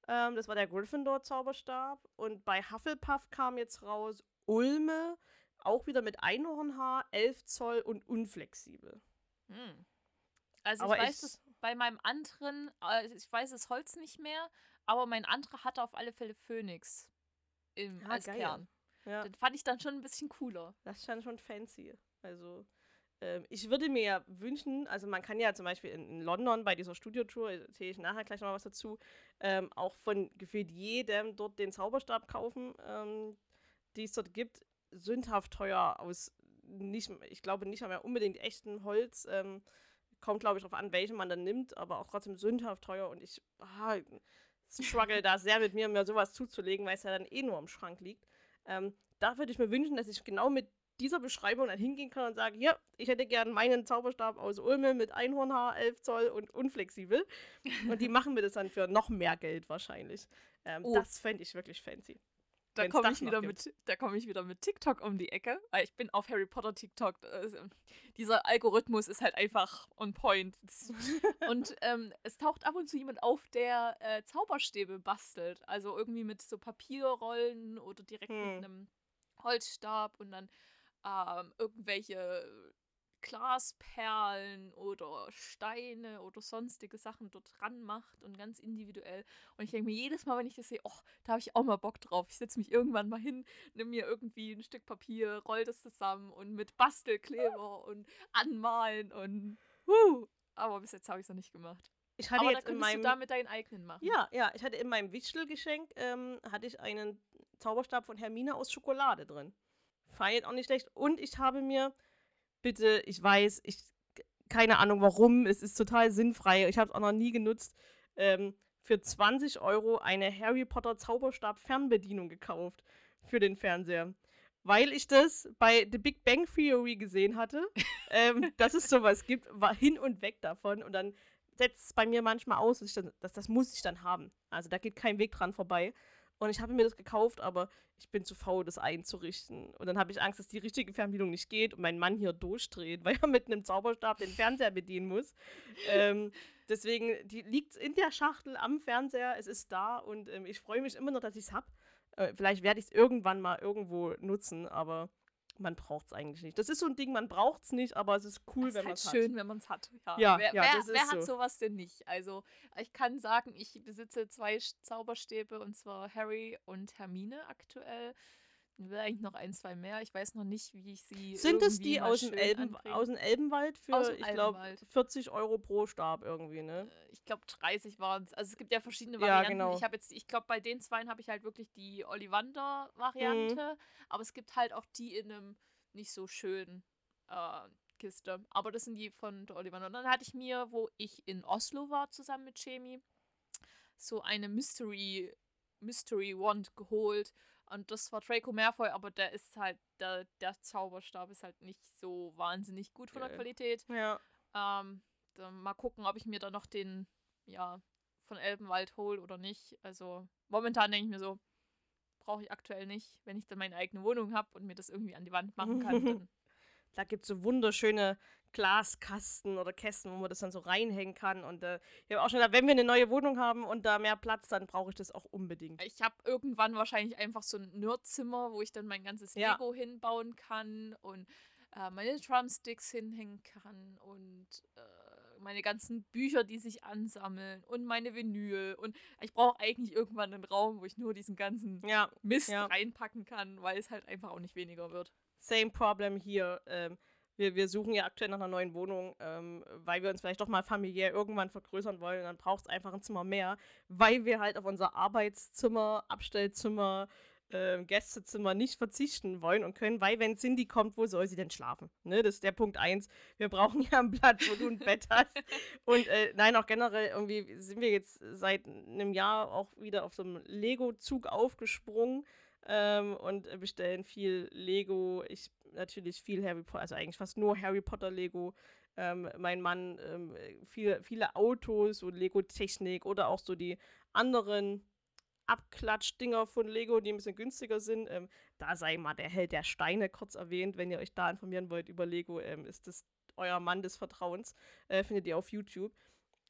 Ähm, das war der Gryffindor-Zauberstab. Und bei Hufflepuff kam jetzt raus Ulme, auch wieder mit Einhornhaar, 11 Zoll und unflexibel. Hm. Also aber ich weiß es bei meinem anderen, äh, ich weiß das Holz nicht mehr, aber mein anderer hatte auf alle Fälle Phönix im, ah, als geil. Kern. Ja. Den fand ich dann schon ein bisschen cooler. Das ist dann schon fancy. Also, ähm, ich würde mir ja wünschen, also man kann ja zum Beispiel in, in London bei dieser Studiotour, erzähle ich nachher gleich noch mal was dazu, ähm, auch von gefühlt jedem dort den Zauberstab kaufen, ähm, die es dort gibt. Sündhaft teuer aus nicht, ich glaube nicht mehr unbedingt echten Holz. Ähm, kommt, glaube ich, darauf an, welchen man dann nimmt, aber auch trotzdem sündhaft teuer und ich ah, struggle da sehr mit mir, mir sowas zuzulegen, weil es ja dann eh nur im Schrank liegt. Ähm, da würde ich mir wünschen, dass ich genau mit dieser Beschreibung dann hingehen kann und sagen, ja, ich hätte gern meinen Zauberstab aus Ulme mit Einhornhaar, 11 Zoll und unflexibel. Und die machen mir das dann für noch mehr Geld wahrscheinlich. Ähm, oh. Das fände ich wirklich fancy. da komme ich wieder mit, da komme ich wieder mit TikTok um die Ecke, weil ich bin auf Harry Potter TikTok. äh, dieser Algorithmus ist halt einfach on point. Und ähm, es taucht ab und zu jemand auf, der äh, Zauberstäbe bastelt. Also irgendwie mit so Papierrollen oder direkt Hm. mit einem Holzstab und dann ähm, irgendwelche Glasperlen oder Steine oder sonstige Sachen dort dran macht und ganz individuell. Und ich denke mir jedes Mal, wenn ich das sehe, oh, da habe ich auch mal Bock drauf. Ich setze mich irgendwann mal hin, nimm mir irgendwie ein Stück Papier, roll das zusammen und mit Bastelkleber und anmalen und huh. Aber bis jetzt habe ich es noch nicht gemacht. Ich hatte Aber da jetzt in könntest du meinem damit deinen eigenen machen. Ja, ja, ich hatte in meinem Wichtelgeschenk ähm, hatte ich einen Zauberstab von Hermine aus Schokolade drin. Fand ich auch nicht schlecht. Und ich habe mir, bitte, ich weiß, ich keine Ahnung warum, es ist total sinnfrei, ich habe es auch noch nie genutzt, ähm, für 20 Euro eine Harry Potter Zauberstab Fernbedienung gekauft für den Fernseher. Weil ich das bei The Big Bang Theory gesehen hatte, ähm, dass es sowas gibt, war hin und weg davon. Und dann setzt es bei mir manchmal aus, dass ich dann, das, das muss ich dann haben. Also da geht kein Weg dran vorbei. Und ich habe mir das gekauft, aber ich bin zu faul, das einzurichten. Und dann habe ich Angst, dass die richtige Fernbedienung nicht geht und mein Mann hier durchdreht, weil er mit einem Zauberstab den Fernseher bedienen muss. ähm, deswegen, liegt in der Schachtel am Fernseher, es ist da und ähm, ich freue mich immer noch, dass ich es habe. Äh, vielleicht werde ich es irgendwann mal irgendwo nutzen, aber man braucht es eigentlich nicht. Das ist so ein Ding, man braucht es nicht, aber es ist cool, Das wenn man halt es hat. schön, wenn man es hat. Ja, Ja, wer, ja, wer, wer hat so. sowas denn nicht? Also, ich kann sagen, ich besitze zwei Zauberstäbe und zwar Harry und Hermine aktuell. Ich will eigentlich noch ein, zwei mehr. Ich weiß noch nicht, wie ich sie. Sind es die aus dem, Elben, aus dem Elbenwald für, dem ich glaube, Elbenwald. 40 Euro pro Stab irgendwie, ne? Äh, Ich glaube, 30 waren es. Also, es gibt ja verschiedene Ja, Varianten. genau. Ich habe jetzt, ich glaube, bei den zwei habe ich halt wirklich die Mhm. Ollivander-Variante. Aber es gibt halt auch die in einem nicht so schönen äh, Kiste. Aber das sind die von der Ollivander. Und dann hatte ich mir, wo ich in Oslo war, zusammen mit Jamie, so eine Mystery, Mystery Wand geholt. Und das war Draco Malfoy, aber der ist halt, der, der Zauberstab ist halt nicht so wahnsinnig gut von der. Qualität. Ja. Ähm, dann mal gucken, ob ich mir dann noch den, ja, von Elbenwald hole oder nicht. Also momentan denke ich mir so, brauche ich aktuell nicht. Wenn ich dann meine eigene Wohnung habe und mir das irgendwie an die Wand machen kann, dann Da gibt es so wunderschöne Glaskasten oder Kästen, wo man das dann so reinhängen kann. Und äh, ich habe auch schon gesagt, wenn wir eine neue Wohnung haben und da mehr Platz, dann brauche ich das auch unbedingt. Ich habe irgendwann wahrscheinlich einfach so ein Nerdzimmer, wo ich dann mein ganzes Ja. Lego hinbauen kann und äh, meine Drumsticks hinhängen kann und äh, meine ganzen Bücher, die sich ansammeln und meine Vinyl. Und ich brauche eigentlich irgendwann einen Raum, wo ich nur diesen ganzen Ja, Mist ja. reinpacken kann, weil es halt einfach auch nicht weniger wird. same problem hier. Ähm, wir, wir suchen ja aktuell nach einer neuen Wohnung, ähm, weil wir uns vielleicht doch mal familiär irgendwann vergrößern wollen. Und dann braucht es einfach ein Zimmer mehr, weil wir halt auf unser Arbeitszimmer, Abstellzimmer, ähm, Gästezimmer nicht verzichten wollen und können, weil wenn Cindy kommt, wo soll sie denn schlafen? Ne? Das ist der Punkt eins. Wir brauchen ja einen Platz, wo du ein Bett hast. Und äh, nein, auch generell irgendwie sind wir jetzt seit einem Jahr auch wieder auf so einem Lego-Zug aufgesprungen ähm, und bestellen viel Lego. Ich natürlich viel Harry Potter, also eigentlich fast nur Harry Potter Lego. Ähm, mein Mann ähm, viele, viele Autos und Lego-Technik oder auch so die anderen Abklatschdinger von Lego, die ein bisschen günstiger sind. Ähm, da sei mal der Held der Steine kurz erwähnt. Wenn ihr euch da informieren wollt über Lego, ähm, ist das euer Mann des Vertrauens. Äh, findet ihr auf YouTube.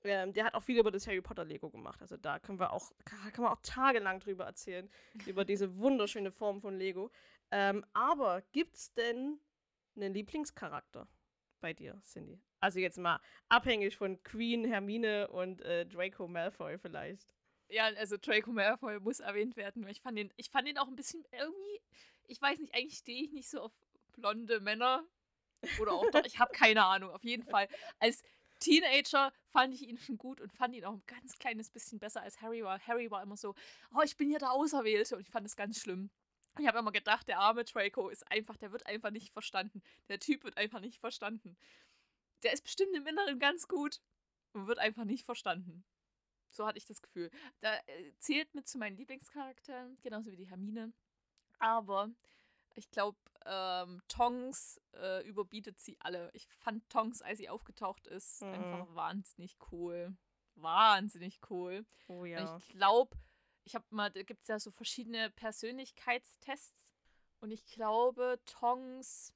Ähm, der hat auch viel über das Harry Potter Lego gemacht. Also da können wir auch, kann, kann man auch tagelang drüber erzählen, über diese wunderschöne Form von Lego. Ähm, aber gibt's denn einen Lieblingscharakter bei dir, Cindy? Also jetzt mal abhängig von Queen, Hermine und äh, Draco Malfoy vielleicht. Ja, also Draco Malfoy muss erwähnt werden. Ich fand den, ich fand den auch ein bisschen irgendwie, ich weiß nicht, eigentlich stehe ich nicht so auf blonde Männer. Oder auch doch, ich habe keine Ahnung. Auf jeden Fall. Als Teenager fand ich ihn schon gut und fand ihn auch ein ganz kleines bisschen besser als Harry war. Harry war immer so, oh, ich bin hier der Auserwählte und ich fand das ganz schlimm. Ich habe immer gedacht, der arme Draco ist einfach, der wird einfach nicht verstanden. Der Typ wird einfach nicht verstanden. Der ist bestimmt im Inneren ganz gut und wird einfach nicht verstanden. So hatte ich das Gefühl. Da äh, zählt mit zu meinen Lieblingscharakteren, genauso wie die Hermine. Aber ich glaube, ähm, Tongs äh, überbietet sie alle. Ich fand Tongs, als sie aufgetaucht ist, Mhm. einfach wahnsinnig cool. Wahnsinnig cool. Oh ja. ich glaube, ich habe mal, da gibt es ja so verschiedene Persönlichkeitstests und ich glaube, Tongs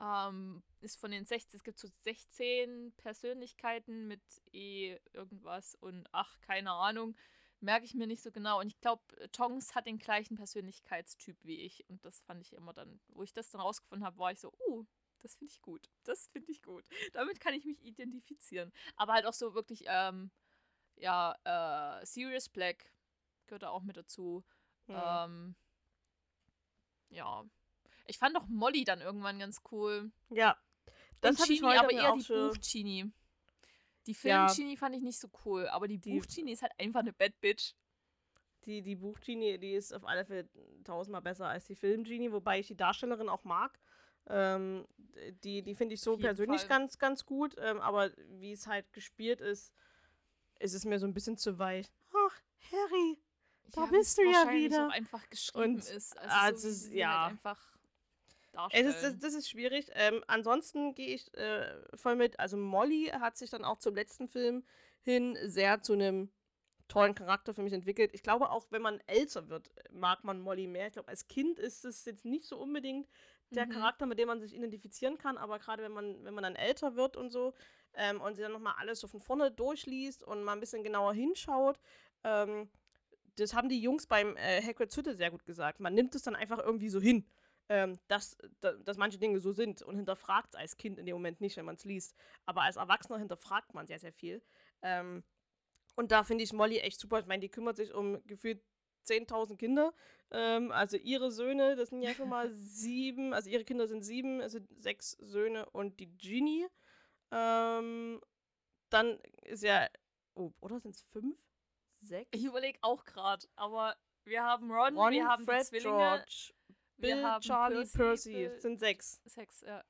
ähm, ist von den 16, es gibt so 16 Persönlichkeiten mit E irgendwas und ach, keine Ahnung, merke ich mir nicht so genau. Und ich glaube, Tongs hat den gleichen Persönlichkeitstyp wie ich und das fand ich immer dann, wo ich das dann rausgefunden habe, war ich so, uh, das finde ich gut. Das finde ich gut. Damit kann ich mich identifizieren. Aber halt auch so wirklich, ähm, ja, äh, Sirius Black gehört da auch mit dazu. Hm. Ähm, ja. Ich fand auch Molly dann irgendwann ganz cool. Ja. Das habe ich heute aber eher die Buch-Genie. Die Film-Genie ja. fand ich nicht so cool, aber die, die Buch-Genie ist halt einfach eine Bad Bitch. Die, die Buch-Genie, die ist auf alle Fälle tausendmal besser als die Film-Genie, wobei ich die Darstellerin auch mag. Ähm, die die finde ich so persönlich Fall. ganz, ganz gut, ähm, aber wie es halt gespielt ist, ist es mir so ein bisschen zu weich. Ach, Harry, da bist du ja wieder. Auch einfach geschrieben Und, ist. Also, also so, ist, ja. Halt einfach es ist, das, das, ist schwierig. Ähm, ansonsten gehe ich äh, voll mit. Also Molly hat sich dann auch zum letzten Film hin sehr zu einem tollen Charakter für mich entwickelt. Ich glaube auch, wenn man älter wird, mag man Molly mehr. Ich glaube, als Kind ist es jetzt nicht so unbedingt der mhm. Charakter, mit dem man sich identifizieren kann, aber gerade wenn man, wenn man dann älter wird und so ähm, und sie dann nochmal alles so von vorne durchliest und mal ein bisschen genauer hinschaut, ähm, das haben die Jungs beim äh, Hagrid's Hütte sehr gut gesagt. Man nimmt es dann einfach irgendwie so hin, ähm, dass, dass manche Dinge so sind und hinterfragt es als Kind in dem Moment nicht, wenn man es liest. Aber als Erwachsener hinterfragt man sehr, sehr viel. Ähm, und da finde ich Molly echt super. Ich meine, die kümmert sich um gefühlt 10.000 Kinder. Ähm, also ihre Söhne, das sind ja schon mal sieben, also ihre Kinder sind sieben, also sechs Söhne und die Genie. Ähm, dann ist ja, oh, oder sind es fünf? Sechs? Ich überlege auch gerade, aber wir haben Ron, Ron wir haben Fred, Zwillinge, George, Bill, Charlie, Percy, Percy Bill, sind sechs. Sechs, ja.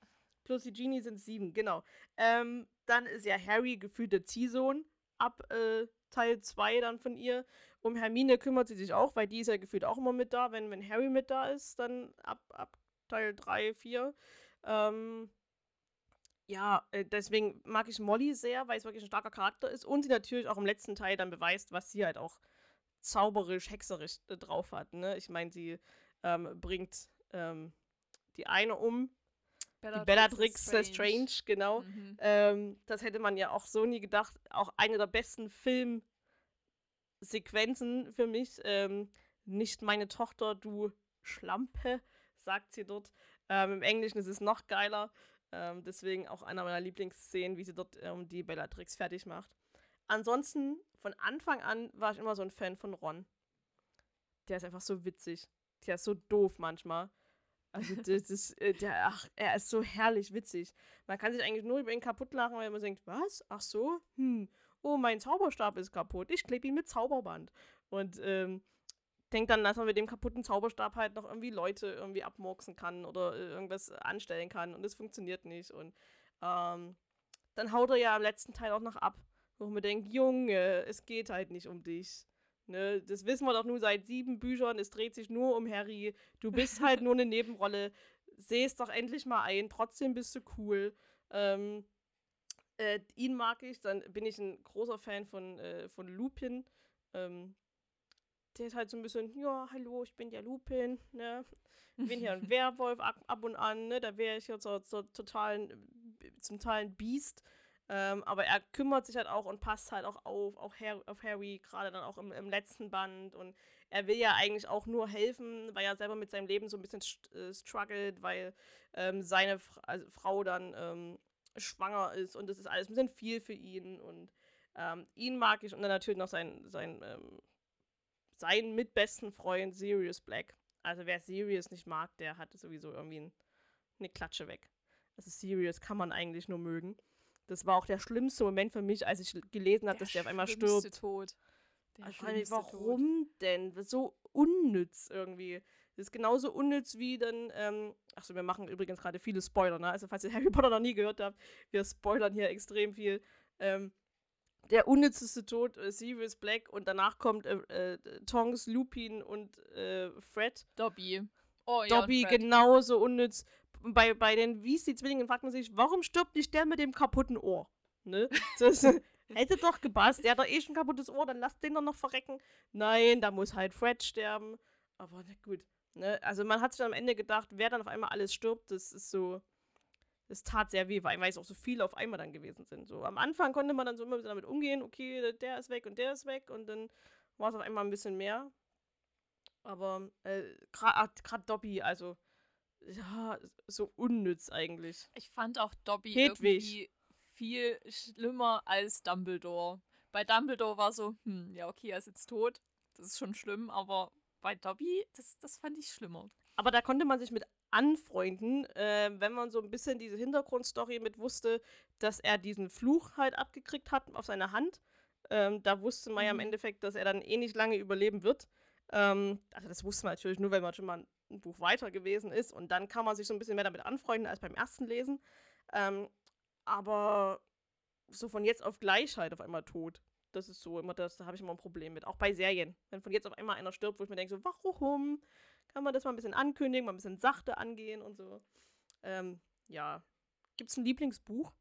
Plus die Genie sind sieben, genau. Ähm, dann ist ja Harry gefühlt der Ziehsohn ab äh, Teil 2 dann von ihr. Um Hermine kümmert sie sich auch, weil die ist ja gefühlt auch immer mit da. Wenn, wenn Harry mit da ist, dann ab, ab Teil 3, 4. Ähm, ja, äh, deswegen mag ich Molly sehr, weil es wirklich ein starker Charakter ist und sie natürlich auch im letzten Teil dann beweist, was sie halt auch zauberisch, hexerisch äh, drauf hat. Ne? Ich meine, sie ähm, bringt ähm, die eine um, Bellatrix die Bellatrix Strange. Strange, genau. Mhm. Ähm, das hätte man ja auch so nie gedacht. Auch eine der besten Film- Sequenzen für mich. Ähm, nicht meine Tochter, du Schlampe, sagt sie dort. Ähm, Im Englischen ist es noch geiler. Ähm, deswegen auch einer meiner Lieblingsszenen, wie sie dort die Bellatrix fertig macht. Ansonsten, von Anfang an war ich immer so ein Fan von Ron. Der ist einfach so witzig. Der ist so doof manchmal. Also, das ist, äh, der, ach, er ist so herrlich witzig. Man kann sich eigentlich nur über ihn kaputt lachen, weil man denkt, was? Ach so? Hm oh, mein Zauberstab ist kaputt, ich klebe ihn mit Zauberband. Und ähm, denkt dann, dass man mit dem kaputten Zauberstab halt noch irgendwie Leute irgendwie abmurksen kann oder äh, irgendwas anstellen kann und es funktioniert nicht. Und ähm, dann haut er ja im letzten Teil auch noch ab, wo man denkt, Junge, es geht halt nicht um dich. Ne, das wissen wir doch nur seit sieben Büchern, es dreht sich nur um Harry. Du bist halt nur eine Nebenrolle. Seh es doch endlich mal ein, trotzdem bist du cool. Ähm, äh, ihn mag ich, dann bin ich ein großer Fan von, äh, von Lupin. Ähm, der ist halt so ein bisschen, ja, hallo, ich bin der Lupin, ne? Ich bin hier ein Werwolf ab, ab und an, ne? Da wäre ich jetzt so, so totalen, zum Teil ein Biest. Ähm, aber er kümmert sich halt auch und passt halt auch auf, auch Harry, auf Harry, gerade dann auch im, im, letzten Band. Und er will ja eigentlich auch nur helfen, weil er selber mit seinem Leben so ein bisschen äh, struggelt, weil ähm, seine Fra also Frau dann ähm, schwanger ist und das ist alles ein bisschen viel für ihn und ähm, ihn mag ich und dann natürlich noch sein, sein, ähm, seinen mitbesten Freund Sirius Black. Also wer Sirius nicht mag, der hat sowieso irgendwie ein, eine Klatsche weg. Also Sirius kann man eigentlich nur mögen. Das war auch der schlimmste Moment für mich, als ich gelesen habe, dass der auf einmal stirbt. Tod. Der also warum Tod. denn? So unnütz irgendwie. Das ist genauso unnütz wie dann, ähm, achso, wir machen übrigens gerade viele Spoiler, ne? Also falls ihr Harry Potter noch nie gehört habt, wir spoilern hier extrem viel. Ähm, der unnützeste Tod, äh, Sirius Black und danach kommt äh, äh, Tongs, Lupin und äh, Fred. Dobby. Oh, ja, Dobby genauso unnütz. Bei, bei den Weasley-Zwillingen fragt man sich, warum stirbt nicht der mit dem kaputten Ohr? Ne? Das, Hätte doch gepasst. Der hat doch eh schon kaputtes Ohr, dann lass den doch noch verrecken. Nein, da muss halt Fred sterben. Aber na gut. Ne? Also man hat sich am Ende gedacht, wer dann auf einmal alles stirbt, das ist so. Das tat sehr weh, weil es auch so viele auf einmal dann gewesen sind. So am Anfang konnte man dann so immer damit umgehen, okay, der ist weg und der ist weg und dann war es auf einmal ein bisschen mehr. Aber äh, gerade Dobby, also ja, so unnütz eigentlich. Ich fand auch Dobby Hedwig. irgendwie viel schlimmer als Dumbledore. Bei Dumbledore war so, hm, ja, okay, er ist jetzt tot. Das ist schon schlimm, aber bei Dobby, das, das fand ich schlimmer. Aber da konnte man sich mit anfreunden, äh, wenn man so ein bisschen diese Hintergrundstory mit wusste, dass er diesen Fluch halt abgekriegt hat auf seine Hand. Ähm, da wusste man ja im Mhm. Endeffekt, dass er dann eh nicht lange überleben wird. Ähm, also das wusste man natürlich nur, wenn man schon mal ein Buch weiter gewesen ist. Und dann kann man sich so ein bisschen mehr damit anfreunden als beim ersten Lesen. Ähm, aber so von jetzt auf gleich halt auf einmal tot. Das ist so immer das, da habe ich immer ein Problem mit. Auch bei Serien. Wenn von jetzt auf einmal einer stirbt, wo ich mir denke, so, warum? Kann man das mal ein bisschen ankündigen, mal ein bisschen sachte angehen und so. Ähm, ja. Gibt es ein Lieblingsbuch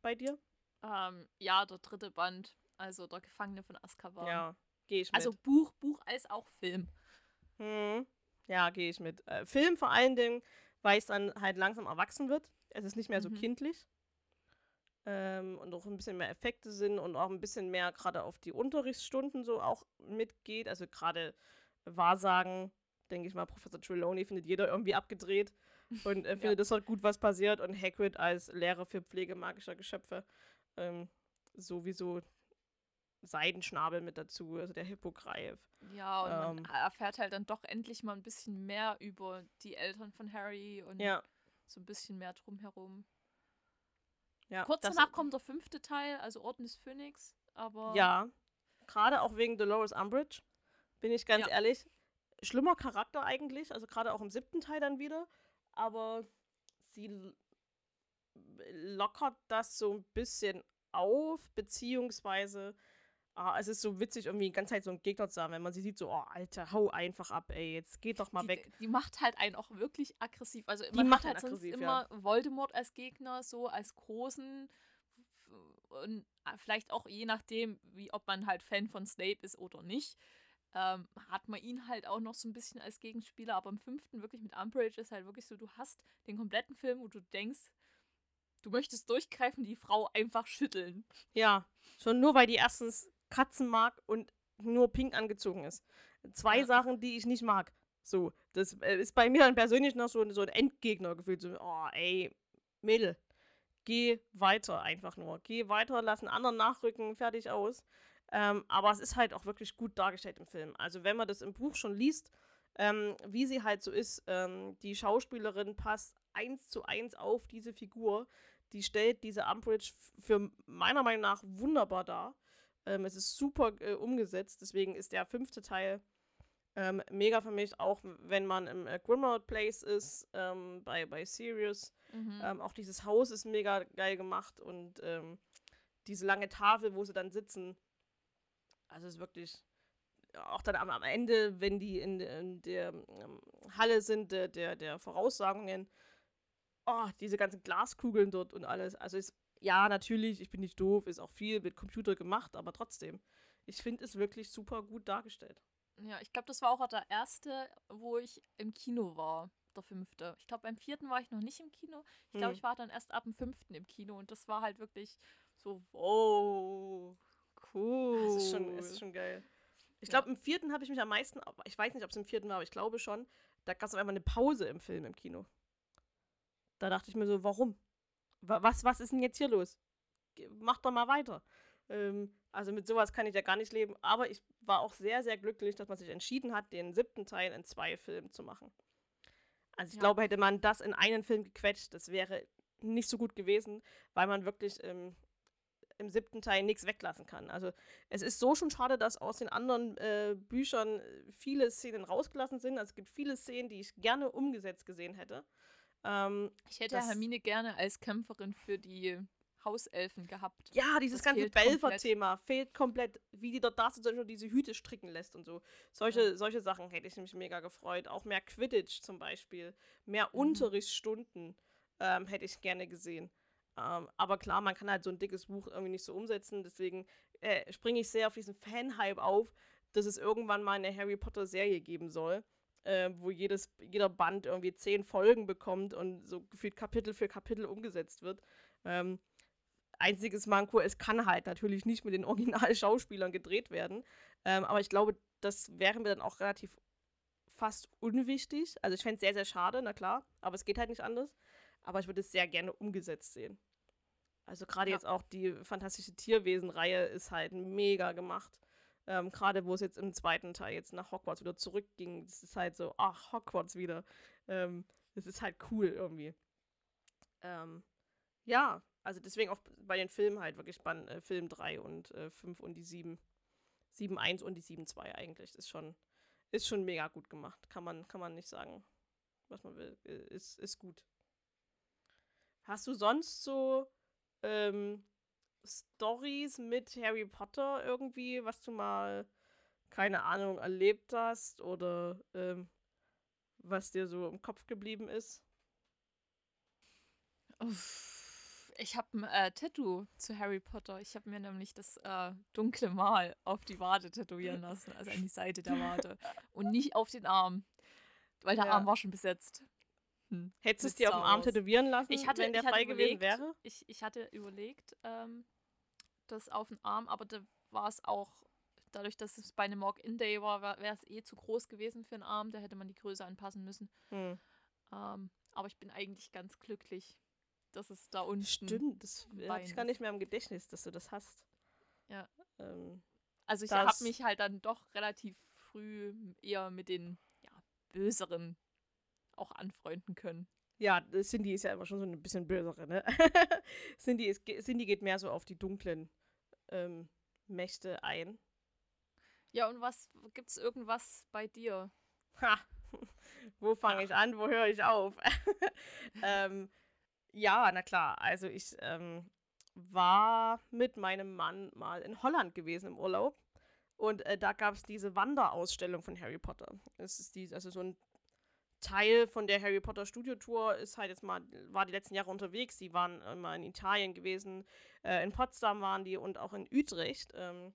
bei dir? Ähm, ja, der dritte Band, also der Gefangene von Azkaban. Ja, gehe ich mit. Also Buch, Buch als auch Film. Hm. Ja, gehe ich mit. Äh, Film vor allen Dingen, weil es dann halt langsam erwachsen wird. Es ist nicht mehr so Mhm. kindlich. Ähm, und auch ein bisschen mehr Effekte sind und auch ein bisschen mehr gerade auf die Unterrichtsstunden so auch mitgeht. Also gerade Wahrsagen, denke ich mal, Professor Trelawney findet jeder irgendwie abgedreht und äh, findet es halt gut, was passiert. Und Hagrid als Lehrer für Pflege magischer Geschöpfe ähm, sowieso Seidenschnabel mit dazu, also der Hippogreif. Ja, und Ähm. man erfährt halt dann doch endlich mal ein bisschen mehr über die Eltern von Harry und Ja, so ein bisschen mehr drumherum. ja. Kurz danach kommt der fünfte Teil, also Orden des Phönix, aber Ja, gerade auch wegen Dolores Umbridge, bin ich ganz Ja. ehrlich. Schlimmer Charakter eigentlich, also gerade auch im siebten Teil dann wieder. Aber sie lockert das so ein bisschen auf, beziehungsweise ah, es ist so witzig, irgendwie die ganze Zeit so einen Gegner zu haben, wenn man sie sieht, so, oh, Alter, hau einfach ab, ey, jetzt geht doch mal die, weg. die macht halt einen auch wirklich aggressiv. Also Die macht halt sonst aggressiv, immer ja. Voldemort als Gegner, so als großen und äh, vielleicht auch je nachdem, wie ob man halt Fan von Snape ist oder nicht, ähm, hat man ihn halt auch noch so ein bisschen als Gegenspieler. Aber im fünften wirklich mit Umbridge ist halt wirklich so, du hast den kompletten Film, wo du denkst, du möchtest durchgreifen, die Frau einfach schütteln. Ja, schon nur, weil die erstens Katzen mag und nur pink angezogen ist. Zwei Ja. Sachen, die ich nicht mag. So, das äh, ist bei mir dann persönlich noch so, so ein Endgegner gefühlt. So, oh, ey, Mädel, geh weiter einfach nur. Geh weiter, lass einen anderen nachrücken, fertig aus. Ähm, aber es ist halt auch wirklich gut dargestellt im Film. Also, wenn man das im Buch schon liest, ähm, wie sie halt so ist, ähm, die Schauspielerin passt eins zu eins auf diese Figur. Die stellt diese Umbridge für meiner Meinung nach wunderbar dar. Ähm, es ist super äh, umgesetzt, deswegen ist der fünfte Teil ähm, mega für mich, auch wenn man im äh, Grimmauld Place ist, ähm, bei, bei Sirius. Mhm. Ähm, auch dieses Haus ist mega geil gemacht und ähm, diese lange Tafel, wo sie dann sitzen. Also es ist wirklich, auch dann am, am Ende, wenn die in, in der ähm, Halle sind, der, der, der Voraussagungen, oh, diese ganzen Glaskugeln dort und alles. Also ist, ja, natürlich, ich bin nicht doof, ist auch viel mit Computer gemacht, aber trotzdem. Ich finde es wirklich super gut dargestellt. Ja, ich glaube, das war auch der erste, wo ich im Kino war. Der fünfte. Ich glaube, beim vierten war ich noch nicht im Kino. Ich glaube, Hm. ich war dann erst ab dem fünften im Kino und das war halt wirklich so, wow, cool. Es ist schon, es ist schon geil. Ich Ja. glaube, im vierten habe ich mich am meisten, ich weiß nicht, ob es im vierten war, aber ich glaube schon, da gab es auf einmal eine Pause im Film im Kino. Da dachte ich mir so, warum? Wa- Was, was ist denn jetzt hier los? Mach doch mal weiter. Ähm, also mit sowas kann ich ja gar nicht leben. Aber ich war auch sehr, sehr glücklich, dass man sich entschieden hat, den siebten Teil in zwei Filmen zu machen. Also ich Ja. glaube, hätte man das in einen Film gequetscht, das wäre nicht so gut gewesen, weil man wirklich ähm, im siebten Teil nichts weglassen kann. Also es ist so schon schade, dass aus den anderen äh, Büchern äh, viele Szenen rausgelassen sind. Also es gibt viele Szenen, die ich gerne umgesetzt gesehen hätte. Ähm, Ich hätte das- Hermine gerne als Kämpferin für die Hauselfen gehabt. ja, dieses Das ganze. Belfer-Thema fehlt komplett, wie die dort da sind, und diese Hüte stricken lässt und so. Solche, Ja. solche Sachen hätte ich mich mega gefreut. Auch mehr Quidditch zum Beispiel, mehr Mhm. Unterrichtsstunden ähm, hätte ich gerne gesehen. Ähm, aber klar, man kann halt so ein dickes Buch irgendwie nicht so umsetzen. Deswegen äh, springe ich sehr auf diesen Fan-Hype auf, dass es irgendwann mal eine Harry Potter-Serie geben soll, äh, wo jedes, jeder Band irgendwie zehn Folgen bekommt und so gefühlt Kapitel für Kapitel umgesetzt wird. Ähm, einziges Manko, es kann halt natürlich nicht mit den Original-Schauspielern gedreht werden. Ähm, aber ich glaube, das wäre mir dann auch relativ fast unwichtig. Also ich fände es sehr, sehr schade, na klar, aber es geht halt nicht anders. Aber ich würde es sehr gerne umgesetzt sehen. Also gerade ja. jetzt auch die fantastische Tierwesen-Reihe ist halt mega gemacht. Ähm, gerade wo es jetzt im zweiten Teil jetzt nach Hogwarts wieder zurückging, das ist halt so, ach, Hogwarts wieder. Ähm, das ist halt cool irgendwie. Ähm, ja, also deswegen auch bei den Filmen halt wirklich spannend. Äh, Film 3 und äh, 5 und die 7. 7.1 und die 7.2 eigentlich. Das ist schon, ist schon mega gut gemacht. Kann man, kann man nicht sagen, was man will. Äh, ist, ist gut. Hast du sonst so ähm, Stories mit Harry Potter irgendwie, was du mal, keine Ahnung, erlebt hast oder ähm, was dir so im Kopf geblieben ist? Ich habe ein äh, Tattoo zu Harry Potter. Ich habe mir nämlich das äh, dunkle Mal auf die Wade tätowieren lassen, also an die Seite der Wade. Und nicht auf den Arm, weil der ja. Arm war schon besetzt. Hm. Hättest du es dir auf dem Arm tätowieren lassen, ich hatte, wenn der frei gewesen wäre? Ich, ich hatte überlegt, ähm, das auf den Arm, aber da war es auch, dadurch, dass es bei einem Walk-In-Day war, wäre es eh zu groß gewesen für einen Arm. Da hätte man die Größe anpassen müssen. Hm. Ähm, aber ich bin eigentlich ganz glücklich, dass es da unten. Stimmt, das habe ich gar nicht mehr im Gedächtnis, dass du das hast. Ja. Ähm, also ich habe mich halt dann doch relativ früh eher mit den ja, böseren auch anfreunden können. Ja, Cindy ist ja immer schon so ein bisschen bösere, ne? Cindy, ist, Cindy geht mehr so auf die dunklen ähm, Mächte ein. Ja, und was gibt's irgendwas bei dir? Ha! Wo fange ich an? Wo höre ich auf? ähm, ja, na klar. Also ich ähm, war mit meinem Mann mal in Holland gewesen im Urlaub. Und äh, da gab es diese Wanderausstellung von Harry Potter. Es ist die, also so ein Teil von der Harry Potter Studio Tour ist halt jetzt mal, war die letzten Jahre unterwegs. Die waren immer in Italien gewesen, äh, in Potsdam waren die und auch in Utrecht. Ähm,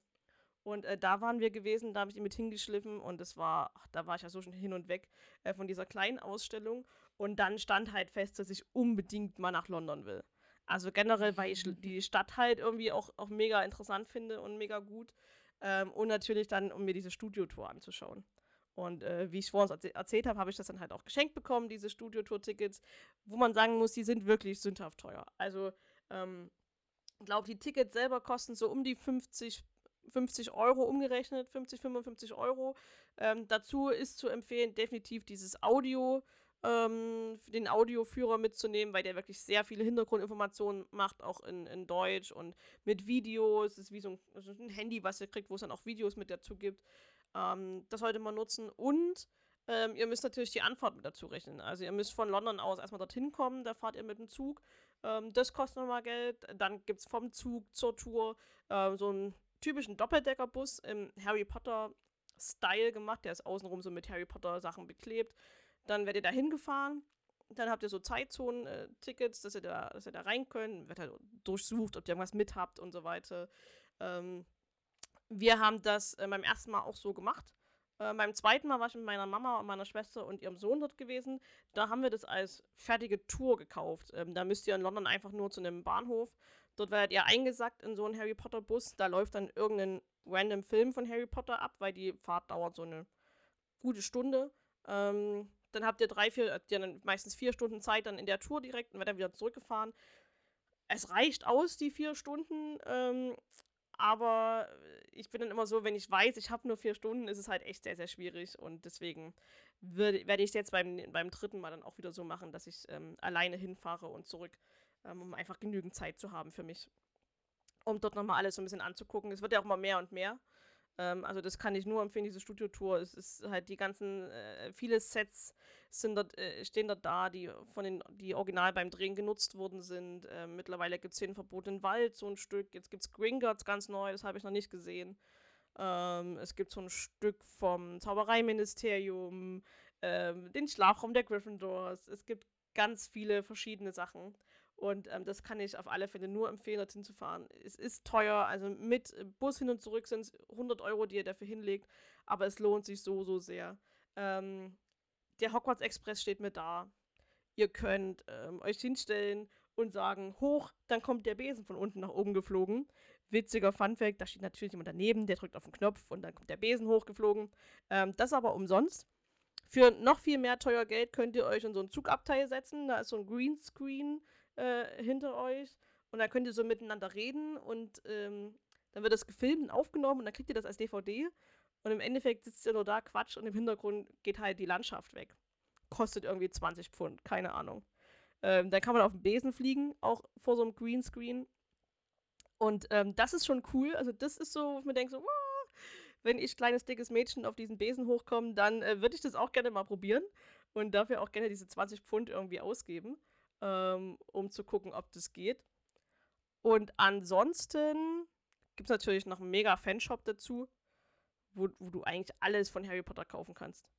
und äh, da waren wir gewesen, da habe ich die mit hingeschliffen und es war, ach, da war ich ja so schon hin und weg äh, von dieser kleinen Ausstellung. Und dann stand halt fest, dass ich unbedingt mal nach London will. Also generell, weil ich die Stadt halt irgendwie auch, auch mega interessant finde und mega gut. Ähm, und natürlich dann, um mir diese Studiotour anzuschauen. Und äh, wie ich vorhin erz erzählt habe, habe ich das dann halt auch geschenkt bekommen, diese Studiotour-Tickets, wo man sagen muss, die sind wirklich sündhaft teuer. Also, ähm, glaube, die Tickets selber kosten so um die 50, 50 Euro umgerechnet, 50, 55 Euro. Ähm, dazu ist zu empfehlen, definitiv dieses Audio, ähm, den Audioführer mitzunehmen, weil der wirklich sehr viele Hintergrundinformationen macht, auch in, in Deutsch und mit Videos. Es ist wie so ein, so ein Handy, was ihr kriegt, wo es dann auch Videos mit dazu gibt. Ähm, das sollte man nutzen und ähm, ihr müsst natürlich die Anfahrt mit dazu rechnen. Also ihr müsst von London aus erstmal dorthin kommen, da fahrt ihr mit dem Zug. Ähm, das kostet nochmal Geld. Dann gibt es vom Zug zur Tour äh, so einen typischen Doppeldeckerbus im Harry Potter Style gemacht. Der ist außenrum so mit Harry Potter Sachen beklebt. Dann werdet ihr da hingefahren. Dann habt ihr so Zeitzonen-Tickets, dass, ihr da, dass ihr da rein könnt. Wird halt durchsucht, ob ihr irgendwas mit habt und so weiter. Ähm, wir haben das äh, beim ersten Mal auch so gemacht. Äh, beim zweiten Mal war ich mit meiner Mama und meiner Schwester und ihrem Sohn dort gewesen. Da haben wir das als fertige Tour gekauft. Ähm, da müsst ihr in London einfach nur zu einem Bahnhof. Dort werdet ihr eingesackt in so einen Harry Potter Bus. Da läuft dann irgendein random Film von Harry Potter ab, weil die Fahrt dauert so eine gute Stunde. Ähm, dann habt ihr drei, vier, habt dann meistens vier Stunden Zeit dann in der Tour direkt und werdet dann wieder zurückgefahren. Es reicht aus, die vier Stunden. Ähm, aber ich bin dann immer so, wenn ich weiß, ich habe nur vier Stunden, ist es halt echt sehr, sehr schwierig. Und deswegen werde ich es jetzt beim, beim dritten Mal dann auch wieder so machen, dass ich ähm, alleine hinfahre und zurück, ähm, um einfach genügend Zeit zu haben für mich. Um dort nochmal alles so ein bisschen anzugucken. Es wird ja auch immer mehr und mehr. Ähm, also das kann ich nur empfehlen, diese Studiotour. Es ist halt die ganzen, äh, viele Sets sind dort, äh, stehen dort da, die von den, die original beim Drehen genutzt worden sind. Äh, mittlerweile gibt es den verbotenen Wald, so ein Stück. Jetzt gibt es Gringotts ganz neu, das habe ich noch nicht gesehen. Ähm, es gibt so ein Stück vom Zaubereiministerium, ähm, den Schlafraum der Gryffindors. Es gibt ganz viele verschiedene Sachen. Und ähm, das kann ich auf alle Fälle nur empfehlen, dorthin zu fahren. Es ist teuer, also mit Bus hin und zurück sind es 100 Euro, die ihr dafür hinlegt, aber es lohnt sich so, so sehr. Ähm, der Hogwarts Express steht mir da. Ihr könnt ähm, euch hinstellen und sagen, hoch, dann kommt der Besen von unten nach oben geflogen. Witziger Funfact, da steht natürlich jemand daneben, der drückt auf den Knopf und dann kommt der Besen hochgeflogen. Ähm, das aber umsonst. Für noch viel mehr teuer Geld könnt ihr euch in so ein Zugabteil setzen. Da ist so ein Greenscreen äh, hinter euch. Und dann könnt ihr so miteinander reden und ähm, dann wird das gefilmt und aufgenommen und dann kriegt ihr das als DVD. Und im Endeffekt sitzt ihr nur da, Quatsch, und im Hintergrund geht halt die Landschaft weg. Kostet irgendwie 20 Pfund, keine Ahnung. Ähm, dann kann man auf dem Besen fliegen, auch vor so einem Greenscreen. Und ähm, das ist schon cool. Also, das ist so, wo ich mir denke, so, wow, wenn ich kleines, dickes Mädchen auf diesen Besen hochkomme, dann äh, würde ich das auch gerne mal probieren und dafür auch gerne diese 20 Pfund irgendwie ausgeben, ähm, um zu gucken, ob das geht. Und ansonsten gibt es natürlich noch einen mega Fanshop dazu, wo, wo du eigentlich alles von Harry Potter kaufen kannst.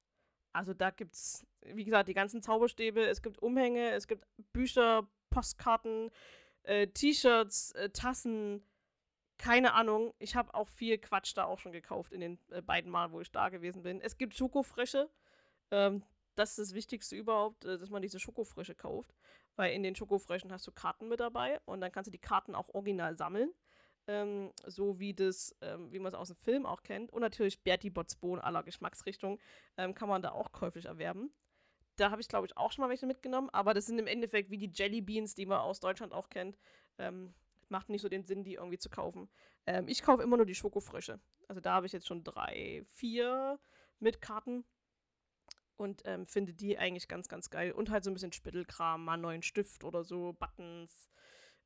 Also da gibt es, wie gesagt, die ganzen Zauberstäbe, es gibt Umhänge, es gibt Bücher, Postkarten, äh, T-Shirts, äh, Tassen, keine Ahnung. Ich habe auch viel Quatsch da auch schon gekauft in den äh, beiden Malen, wo ich da gewesen bin. Es gibt Schokofrische. Ähm, das ist das Wichtigste überhaupt, äh, dass man diese Schokofrische kauft. Weil in den Schokofrischen hast du Karten mit dabei und dann kannst du die Karten auch original sammeln. Ähm, so wie das, ähm, wie man es aus dem Film auch kennt. Und natürlich Bertie Bots Bohnen aller Geschmacksrichtungen ähm, kann man da auch käuflich erwerben. Da habe ich, glaube ich, auch schon mal welche mitgenommen, aber das sind im Endeffekt wie die Jelly Beans, die man aus Deutschland auch kennt. Ähm, macht nicht so den Sinn, die irgendwie zu kaufen. Ähm, ich kaufe immer nur die Schokofrische. Also da habe ich jetzt schon drei, vier mit Karten und ähm, finde die eigentlich ganz, ganz geil. Und halt so ein bisschen Spittelkram, mal einen neuen Stift oder so, Buttons,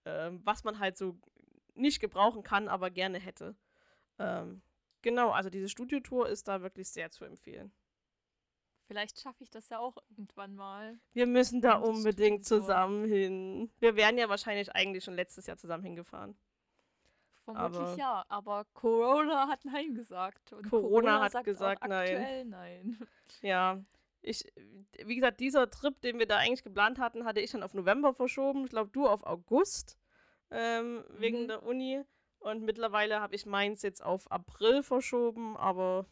ähm, was man halt so nicht gebrauchen kann, aber gerne hätte. Ähm, genau, also diese Studiotour ist da wirklich sehr zu empfehlen. Vielleicht schaffe ich das ja auch irgendwann mal. Wir müssen da unbedingt zusammen hin. Wir wären ja wahrscheinlich eigentlich schon letztes Jahr zusammen hingefahren. Vermutlich aber ja, aber Corona hat Nein gesagt. Corona, Corona hat gesagt nein. nein. Ja, ich, wie gesagt, dieser Trip, den wir da eigentlich geplant hatten, hatte ich dann auf November verschoben. Ich glaube, du auf August ähm, mhm. wegen der Uni. Und mittlerweile habe ich meins jetzt auf April verschoben, aber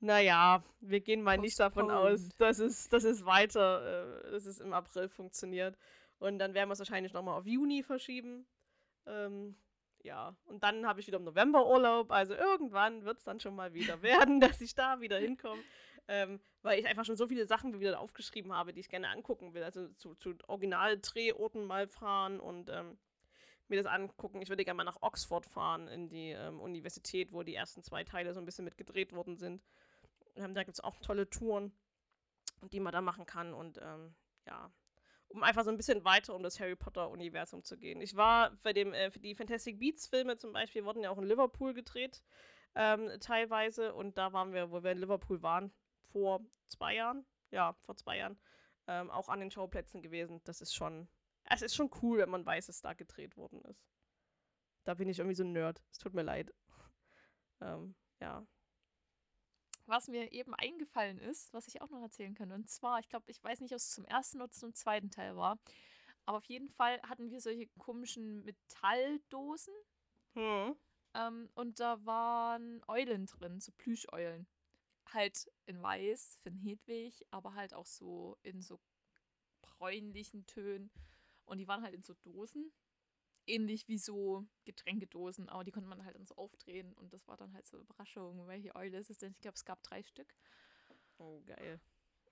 naja, wir gehen mal nicht davon aus, dass es, dass es weiter, äh, dass es im April funktioniert. Und dann werden wir es wahrscheinlich nochmal auf Juni verschieben. Ähm, ja, und dann habe ich wieder im November Urlaub. Also irgendwann wird es dann schon mal wieder werden, dass ich da wieder hinkomme. Ähm, weil ich einfach schon so viele Sachen wieder aufgeschrieben habe, die ich gerne angucken will. Also zu, zu Original-Drehorten mal fahren und ähm, mir das angucken. Ich würde gerne mal nach Oxford fahren, in die ähm, Universität, wo die ersten zwei Teile so ein bisschen mit gedreht worden sind. Ähm, da gibt es auch tolle Touren, die man da machen kann. Und ähm, ja, um einfach so ein bisschen weiter um das Harry Potter-Universum zu gehen. Ich war für, dem, äh, die Fantastic Beats-Filme zum Beispiel, wurden ja auch in Liverpool gedreht, ähm, teilweise. Und da waren wir, wo wir in Liverpool waren, vor zwei Jahren. Ja, vor zwei Jahren. Ähm, auch an den Schauplätzen gewesen. Das ist schon, es ist schon cool, wenn man weiß, dass da gedreht worden ist. Da bin ich irgendwie so ein Nerd. Es tut mir leid. ähm, ja. Was mir eben eingefallen ist, was ich auch noch erzählen kann. Und zwar, ich glaube, ich weiß nicht, ob es zum ersten oder zum zweiten Teil war. Aber auf jeden Fall hatten wir solche komischen Metalldosen. Hm. Ähm, und da waren Eulen drin, so Plüscheulen. Halt in weiß für den Hedwig, aber halt auch so in so bräunlichen Tönen. Und die waren halt in so Dosen ähnlich wie so Getränkedosen, aber die konnte man halt dann so aufdrehen und das war dann halt so eine Überraschung, welche Eule ist es denn? Ich glaube, es gab drei Stück. Oh, geil.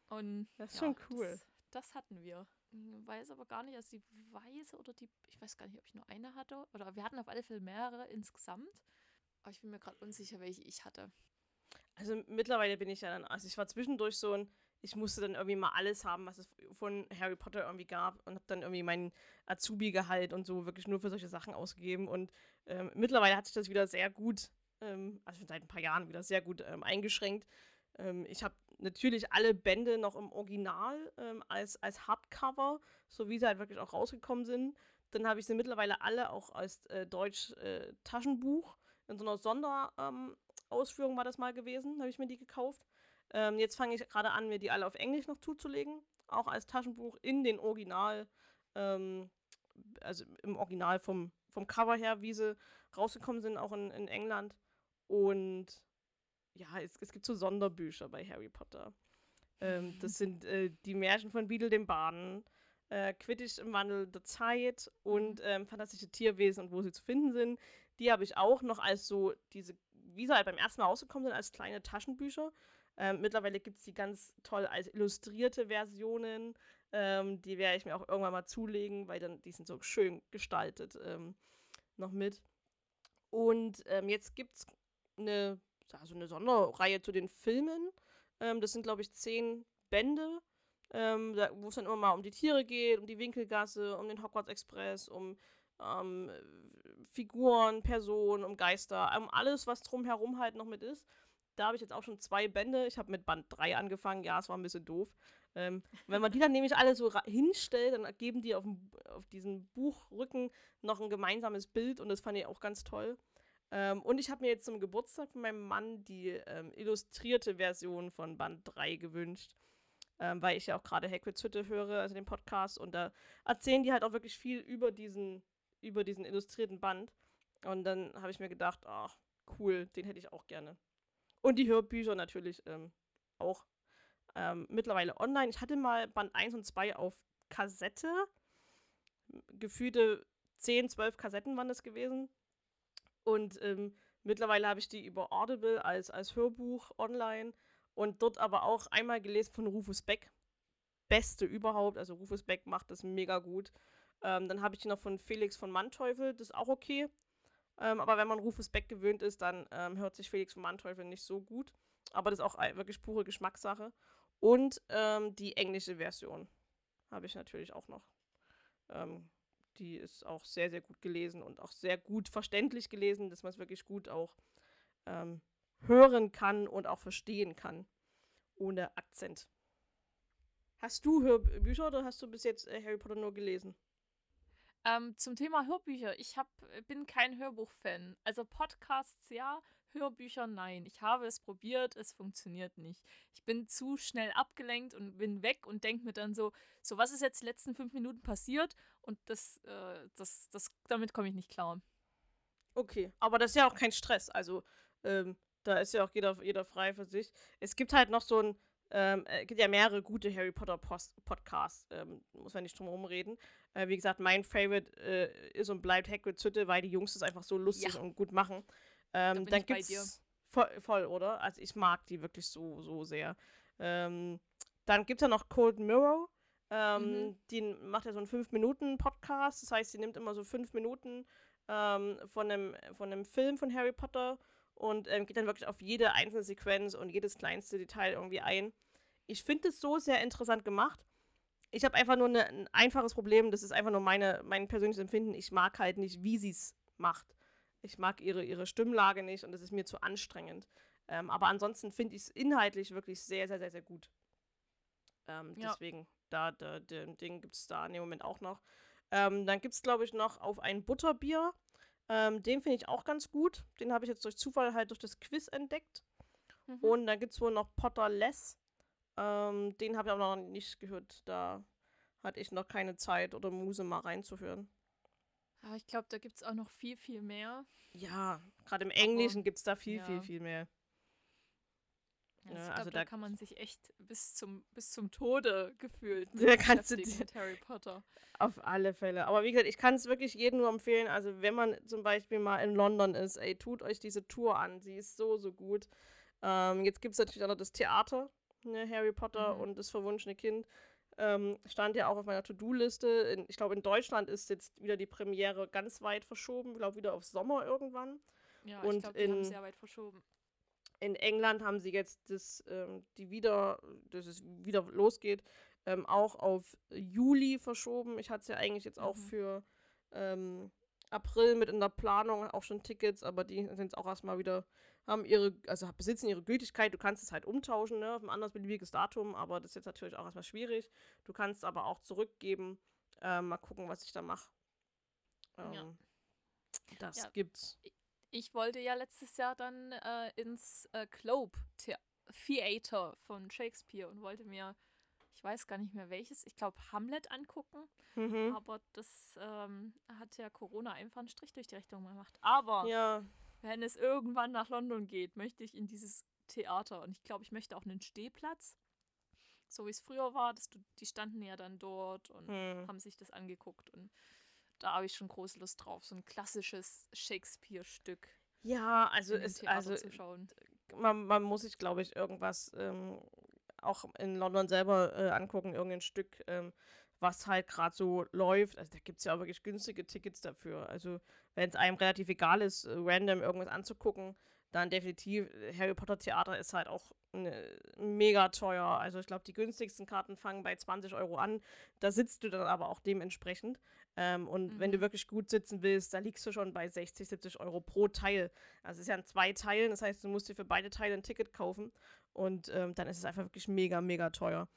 Und das ist ja, schon cool. Das, das, hatten wir. Ich weiß aber gar nicht, also die weiße oder die, ich weiß gar nicht, ob ich nur eine hatte. Oder wir hatten auf alle Fälle mehrere insgesamt. Aber ich bin mir gerade unsicher, welche ich hatte. Also mittlerweile bin ich ja dann, also ich war zwischendurch so ein, ich musste dann irgendwie mal alles haben, was es von Harry Potter irgendwie gab und habe dann irgendwie meinen Azubi-Gehalt und so wirklich nur für solche Sachen ausgegeben. Und ähm, mittlerweile hat sich das wieder sehr gut, ähm, also seit ein paar Jahren wieder sehr gut ähm, eingeschränkt. Ähm, ich habe natürlich alle Bände noch im Original ähm, als, als Hardcover, so wie sie halt wirklich auch rausgekommen sind. Dann habe ich sie mittlerweile alle auch als äh, Deutsch-Taschenbuch äh, in so einer Sonderausführung ähm, war das mal gewesen, habe ich mir die gekauft. Ähm, jetzt fange ich gerade an, mir die alle auf Englisch noch zuzulegen, auch als Taschenbuch in den Original ähm, also im Original vom, vom Cover her, wie sie rausgekommen sind, auch in, in England. Und ja, es, es gibt so Sonderbücher bei Harry Potter. Ähm, das sind äh, die Märchen von Beadle dem Baden, äh, Quidditch im Wandel der Zeit und ähm, fantastische Tierwesen und wo sie zu finden sind. Die habe ich auch noch als so diese, wie sie halt beim ersten Mal rausgekommen sind, als kleine Taschenbücher. Ähm, mittlerweile gibt es die ganz toll als illustrierte Versionen. Ähm, die werde ich mir auch irgendwann mal zulegen, weil dann die sind so schön gestaltet ähm, noch mit. Und ähm, jetzt gibt es eine, also eine Sonderreihe zu den Filmen. Ähm, das sind, glaube ich, zehn Bände, ähm, wo es dann immer mal um die Tiere geht, um die Winkelgasse, um den Hogwarts Express, um ähm, Figuren, Personen, um Geister, um alles, was drumherum halt noch mit ist. Da habe ich jetzt auch schon zwei Bände. Ich habe mit Band 3 angefangen. Ja, es war ein bisschen doof. Ähm, wenn man die dann nämlich alle so hinstellt, dann geben die auf, auf diesen Buchrücken noch ein gemeinsames Bild und das fand ich auch ganz toll. Ähm, und ich habe mir jetzt zum Geburtstag von meinem Mann die ähm, illustrierte Version von Band 3 gewünscht. Ähm, weil ich ja auch gerade Hagrid's Hütte höre, also den Podcast, und da erzählen die halt auch wirklich viel über diesen, über diesen illustrierten Band. Und dann habe ich mir gedacht, ach, cool, den hätte ich auch gerne. Und die Hörbücher natürlich ähm, auch ähm, mittlerweile online. Ich hatte mal Band 1 und 2 auf Kassette. Gefühlte 10, 12 Kassetten waren das gewesen. Und ähm, mittlerweile habe ich die über Audible als, als Hörbuch online und dort aber auch einmal gelesen von Rufus Beck. Beste überhaupt. Also Rufus Beck macht das mega gut. Ähm, dann habe ich noch von Felix von Manteuffel, das ist auch okay. Ähm, aber wenn man Rufus Beck gewöhnt ist, dann ähm, hört sich Felix von Manteuffel nicht so gut. Aber das ist auch wirklich pure Geschmackssache. Und ähm, die englische Version habe ich natürlich auch noch. Ähm, die ist auch sehr, sehr gut gelesen und auch sehr gut verständlich gelesen, dass man es wirklich gut auch ähm, hören kann und auch verstehen kann. Ohne Akzent. Hast du Hörbücher oder hast du bis jetzt äh, Harry Potter nur gelesen? Ähm, zum Thema Hörbücher. Ich hab, bin kein Hörbuch-Fan. Also Podcasts ja, Hörbücher nein. Ich habe es probiert, es funktioniert nicht. Ich bin zu schnell abgelenkt und bin weg und denke mir dann so, so was ist jetzt die letzten fünf Minuten passiert? Und das, äh, das, das, damit komme ich nicht klar. Okay, aber das ist ja auch kein Stress. Also, ähm, da ist ja auch jeder, jeder frei für sich. Es gibt halt noch so ein, ähm, es gibt ja mehrere gute Harry Potter Post Podcasts, ähm, muss man nicht drum herum reden. Äh, wie gesagt, mein Favorite äh, ist und bleibt Hagrid's Hütte, weil die Jungs das einfach so lustig ja. und gut machen. Ähm, da dann gibt's voll, voll, oder? Also ich mag die wirklich so, so sehr. Ähm, dann gibt es ja noch Cold Mirror. Ähm, mhm. Die macht ja so einen 5-Minuten-Podcast. Das heißt, sie nimmt immer so 5 Minuten ähm, von, einem, von einem Film von Harry Potter und ähm, geht dann wirklich auf jede einzelne Sequenz und jedes kleinste Detail irgendwie ein. Ich finde es so sehr interessant gemacht. Ich habe einfach nur ne, ein einfaches Problem, das ist einfach nur meine, mein persönliches Empfinden. Ich mag halt nicht, wie sie es macht. Ich mag ihre, ihre Stimmlage nicht und es ist mir zu anstrengend. Ähm, aber ansonsten finde ich es inhaltlich wirklich sehr, sehr, sehr, sehr gut. Ähm, ja. Deswegen, da, da, den Ding gibt es da in dem Moment auch noch. Ähm, dann gibt es, glaube ich, noch auf ein Butterbier. Ähm, den finde ich auch ganz gut. Den habe ich jetzt durch Zufall halt durch das Quiz entdeckt. Mhm. Und dann gibt es wohl noch Potter Less. Ähm, den habe ich aber noch nicht gehört. Da hatte ich noch keine Zeit oder Muse mal reinzuhören. Aber ich glaube, da gibt es auch noch viel, viel mehr. Ja, gerade im Englischen gibt es da viel, ja. viel, viel mehr. Also ja, ich glaube, also da, da, kann man sich echt bis zum, bis zum Tode gefühlt da kannst du mit Harry Potter. Auf alle Fälle. Aber wie gesagt, ich kann es wirklich jedem nur empfehlen. Also wenn man zum Beispiel mal in London ist, ey, tut euch diese Tour an. Sie ist so, so gut. Ähm, jetzt gibt es natürlich auch noch das Theater, ne, Harry Potter mhm. und das verwunschene Kind. Ähm, stand ja auch auf meiner To-Do-Liste. Ich glaube, in Deutschland ist jetzt wieder die Premiere ganz weit verschoben. Ich glaube, wieder auf Sommer irgendwann. Ja, und ich glaube, die haben sehr weit verschoben. In England haben sie jetzt das, ähm, die wieder, dass es wieder losgeht, ähm, auch auf Juli verschoben. Ich hatte es ja eigentlich jetzt auch mhm. für ähm, April mit in der Planung, auch schon Tickets, aber die sind jetzt auch erstmal wieder haben ihre, also besitzen ihre Gültigkeit. Du kannst es halt umtauschen, ne, auf ein anderes beliebiges Datum, aber das ist jetzt natürlich auch erstmal schwierig. Du kannst aber auch zurückgeben. Äh, mal gucken, was ich da mache. Ähm, ja. Das ja. gibt's. Ich wollte ja letztes Jahr dann äh, ins äh, Globe Theater von Shakespeare und wollte mir, ich weiß gar nicht mehr welches, ich glaube Hamlet angucken. Mhm. Aber das ähm, hat ja Corona einfach einen Strich durch die Rechnung gemacht. Aber Ja. Wenn es irgendwann nach London geht, möchte ich in dieses Theater. Und ich glaube, ich möchte auch einen Stehplatz. So wie es früher war, dass du, die standen ja dann dort und Hm. haben sich das angeguckt. Und da habe ich schon große Lust drauf, so ein klassisches Shakespeare-Stück Ja, also Theater also zu schauen. man, man muss sich, glaube ich, irgendwas ähm, auch in London selber äh, angucken, irgendein Stück, ähm, was halt gerade so läuft. Also da gibt es ja auch wirklich günstige Tickets dafür. Also wenn es einem relativ egal ist, äh, random irgendwas anzugucken, dann definitiv äh, Harry Potter Theater ist halt auch ne, mega teuer. Also ich glaube, die günstigsten Karten fangen bei 20 Euro an. Da sitzt du dann aber auch dementsprechend. Ähm, und wenn du Mhm. wirklich gut sitzen willst, da liegst du schon bei 60, 70 Euro pro Teil. Also es ist ja in zwei Teilen, das heißt, du musst dir für beide Teile ein Ticket kaufen. Und ähm, dann ist es einfach wirklich mega, mega teuer.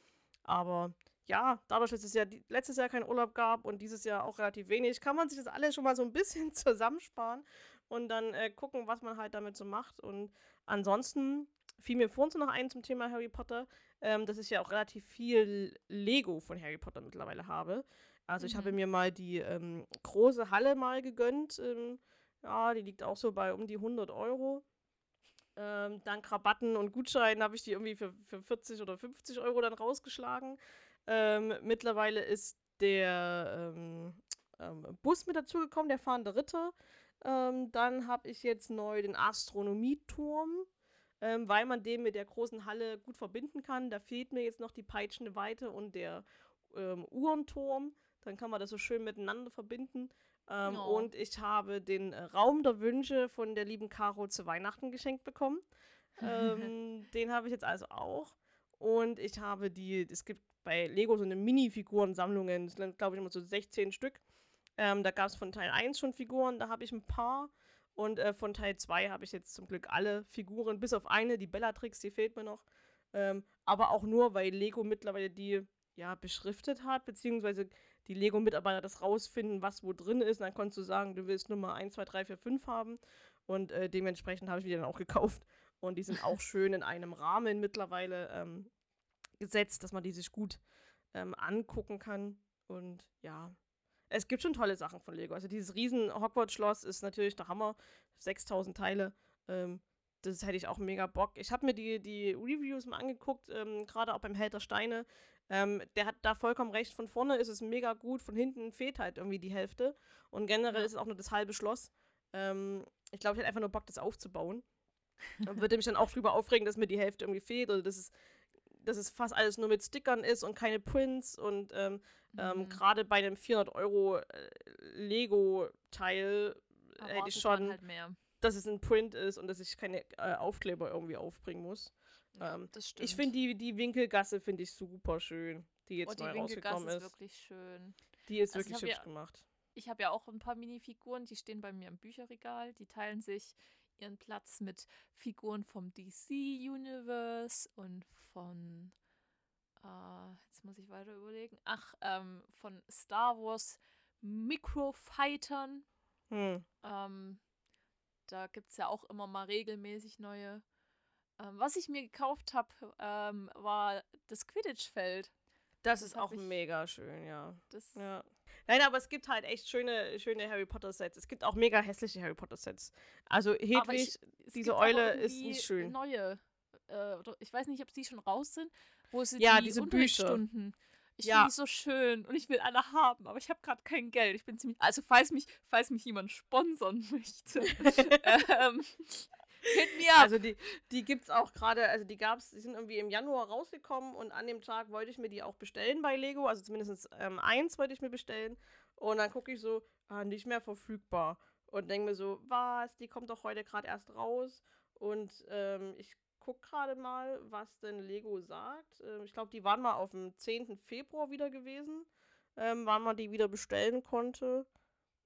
Aber ja, dadurch, dass es ja letztes Jahr keinen Urlaub gab und dieses Jahr auch relativ wenig, kann man sich das alles schon mal so ein bisschen zusammensparen und dann äh, gucken, was man halt damit so macht. Und ansonsten fiel mir vorhin so noch ein zum Thema Harry Potter, ähm, dass ich ja auch relativ viel Lego von Harry Potter mittlerweile habe. Also ich habe Mhm. mir mal die ähm, große Halle mal gegönnt. Ähm, ja, die liegt auch so bei um die 100 Euro. Ähm, dank Rabatten und Gutscheinen habe ich die irgendwie für, für 40 oder 50 Euro dann rausgeschlagen. Ähm, mittlerweile ist der ähm, ähm, Bus mit dazugekommen, der fahrende Ritter. Ähm, dann habe ich jetzt neu den Astronomieturm, ähm, weil man den mit der großen Halle gut verbinden kann. Da fehlt mir jetzt noch die peitschende Weite und der ähm, Uhrenturm. Dann kann man das so schön miteinander verbinden. Oh. Und ich habe den Raum der Wünsche von der lieben Caro zu Weihnachten geschenkt bekommen. den habe ich jetzt also auch. Und ich habe die, es gibt bei Lego so eine Mini-Figurensammlungen, das sind glaube ich immer so 16 Stück. Ähm, da gab es von Teil 1 schon Figuren, da habe ich ein paar. Und äh, von Teil 2 habe ich jetzt zum Glück alle Figuren, bis auf eine, die Bellatrix, die fehlt mir noch. Ähm, aber auch nur, weil Lego mittlerweile die ja beschriftet hat, beziehungsweise die Lego-Mitarbeiter das rausfinden, was wo drin ist. Und dann konntest du sagen, du willst Nummer 1, 2, 3, 4, 5 haben. Und äh, dementsprechend habe ich die dann auch gekauft. Und die sind auch schön in einem Rahmen mittlerweile ähm, gesetzt, dass man die sich gut ähm, angucken kann. Und ja, es gibt schon tolle Sachen von Lego. Also dieses riesen Hogwarts-Schloss ist natürlich der Hammer. 6000 Teile. Ähm, das hätte ich auch mega Bock. Ich habe mir die, die Reviews mal angeguckt, ähm, gerade auch beim Held der Steine. Ähm, der hat da vollkommen recht. Von vorne ist es mega gut, von hinten fehlt halt irgendwie die Hälfte. Und generell ist es auch nur das halbe Schloss. Ähm, ich glaube, ich hätte einfach nur Bock, das aufzubauen. Würde mich dann auch drüber aufregen, dass mir die Hälfte irgendwie fehlt oder dass es, dass es fast alles nur mit Stickern ist und keine Prints. Und ähm, ähm, Mhm. gerade bei einem 400 Euro äh, Lego-Teil hätte ich schon, halt dass es ein Print ist und dass ich keine äh, Aufkleber irgendwie aufbringen muss. Ja, ähm, das stimmt. Ich finde die, die Winkelgasse finde ich super schön, die jetzt oh, die neu rausgekommen ist ist. wirklich schön. Die ist Also ich wirklich hübsch ja- gemacht. Ich habe ja auch ein paar Minifiguren, die stehen bei mir im Bücherregal. Die teilen sich ihren Platz mit Figuren vom DC Universe und von, äh, jetzt muss ich weiter überlegen, ach, ähm, von Star Wars Microfightern. Hm. Ähm, da gibt es ja auch immer mal regelmäßig neue. Ähm, was ich mir gekauft habe, ähm, war das Quidditch-Feld. Das Das ist auch mega schön, ja. Das ja. Nein, aber es gibt halt echt schöne, schöne Harry Potter Sets. Es gibt auch mega hässliche Harry Potter Sets. Also Hedwig, ich, es diese Eule ist nicht schön. Neue. Äh, ich weiß nicht, ob die schon raus sind, wo sie Ja, die diese Bücher. Unterrichtsstunden. Ich Ja. finde die so schön und ich will alle haben, aber ich habe gerade kein Geld. Ich bin ziemlich. Also falls mich, falls mich jemand sponsern möchte, ähm, hit me up. Also die, die gibt es auch gerade, also die gab's, die sind irgendwie im Januar rausgekommen und an dem Tag wollte ich mir die auch bestellen bei Lego, also zumindest ähm, eins wollte ich mir bestellen und dann gucke ich so, ah, nicht mehr verfügbar und denke mir so, was, die kommt doch heute gerade erst raus und ähm, ich gucke gerade mal, was denn Lego sagt. Ähm, ich glaube, die waren mal auf dem 10. Februar wieder gewesen, ähm, wann man die wieder bestellen konnte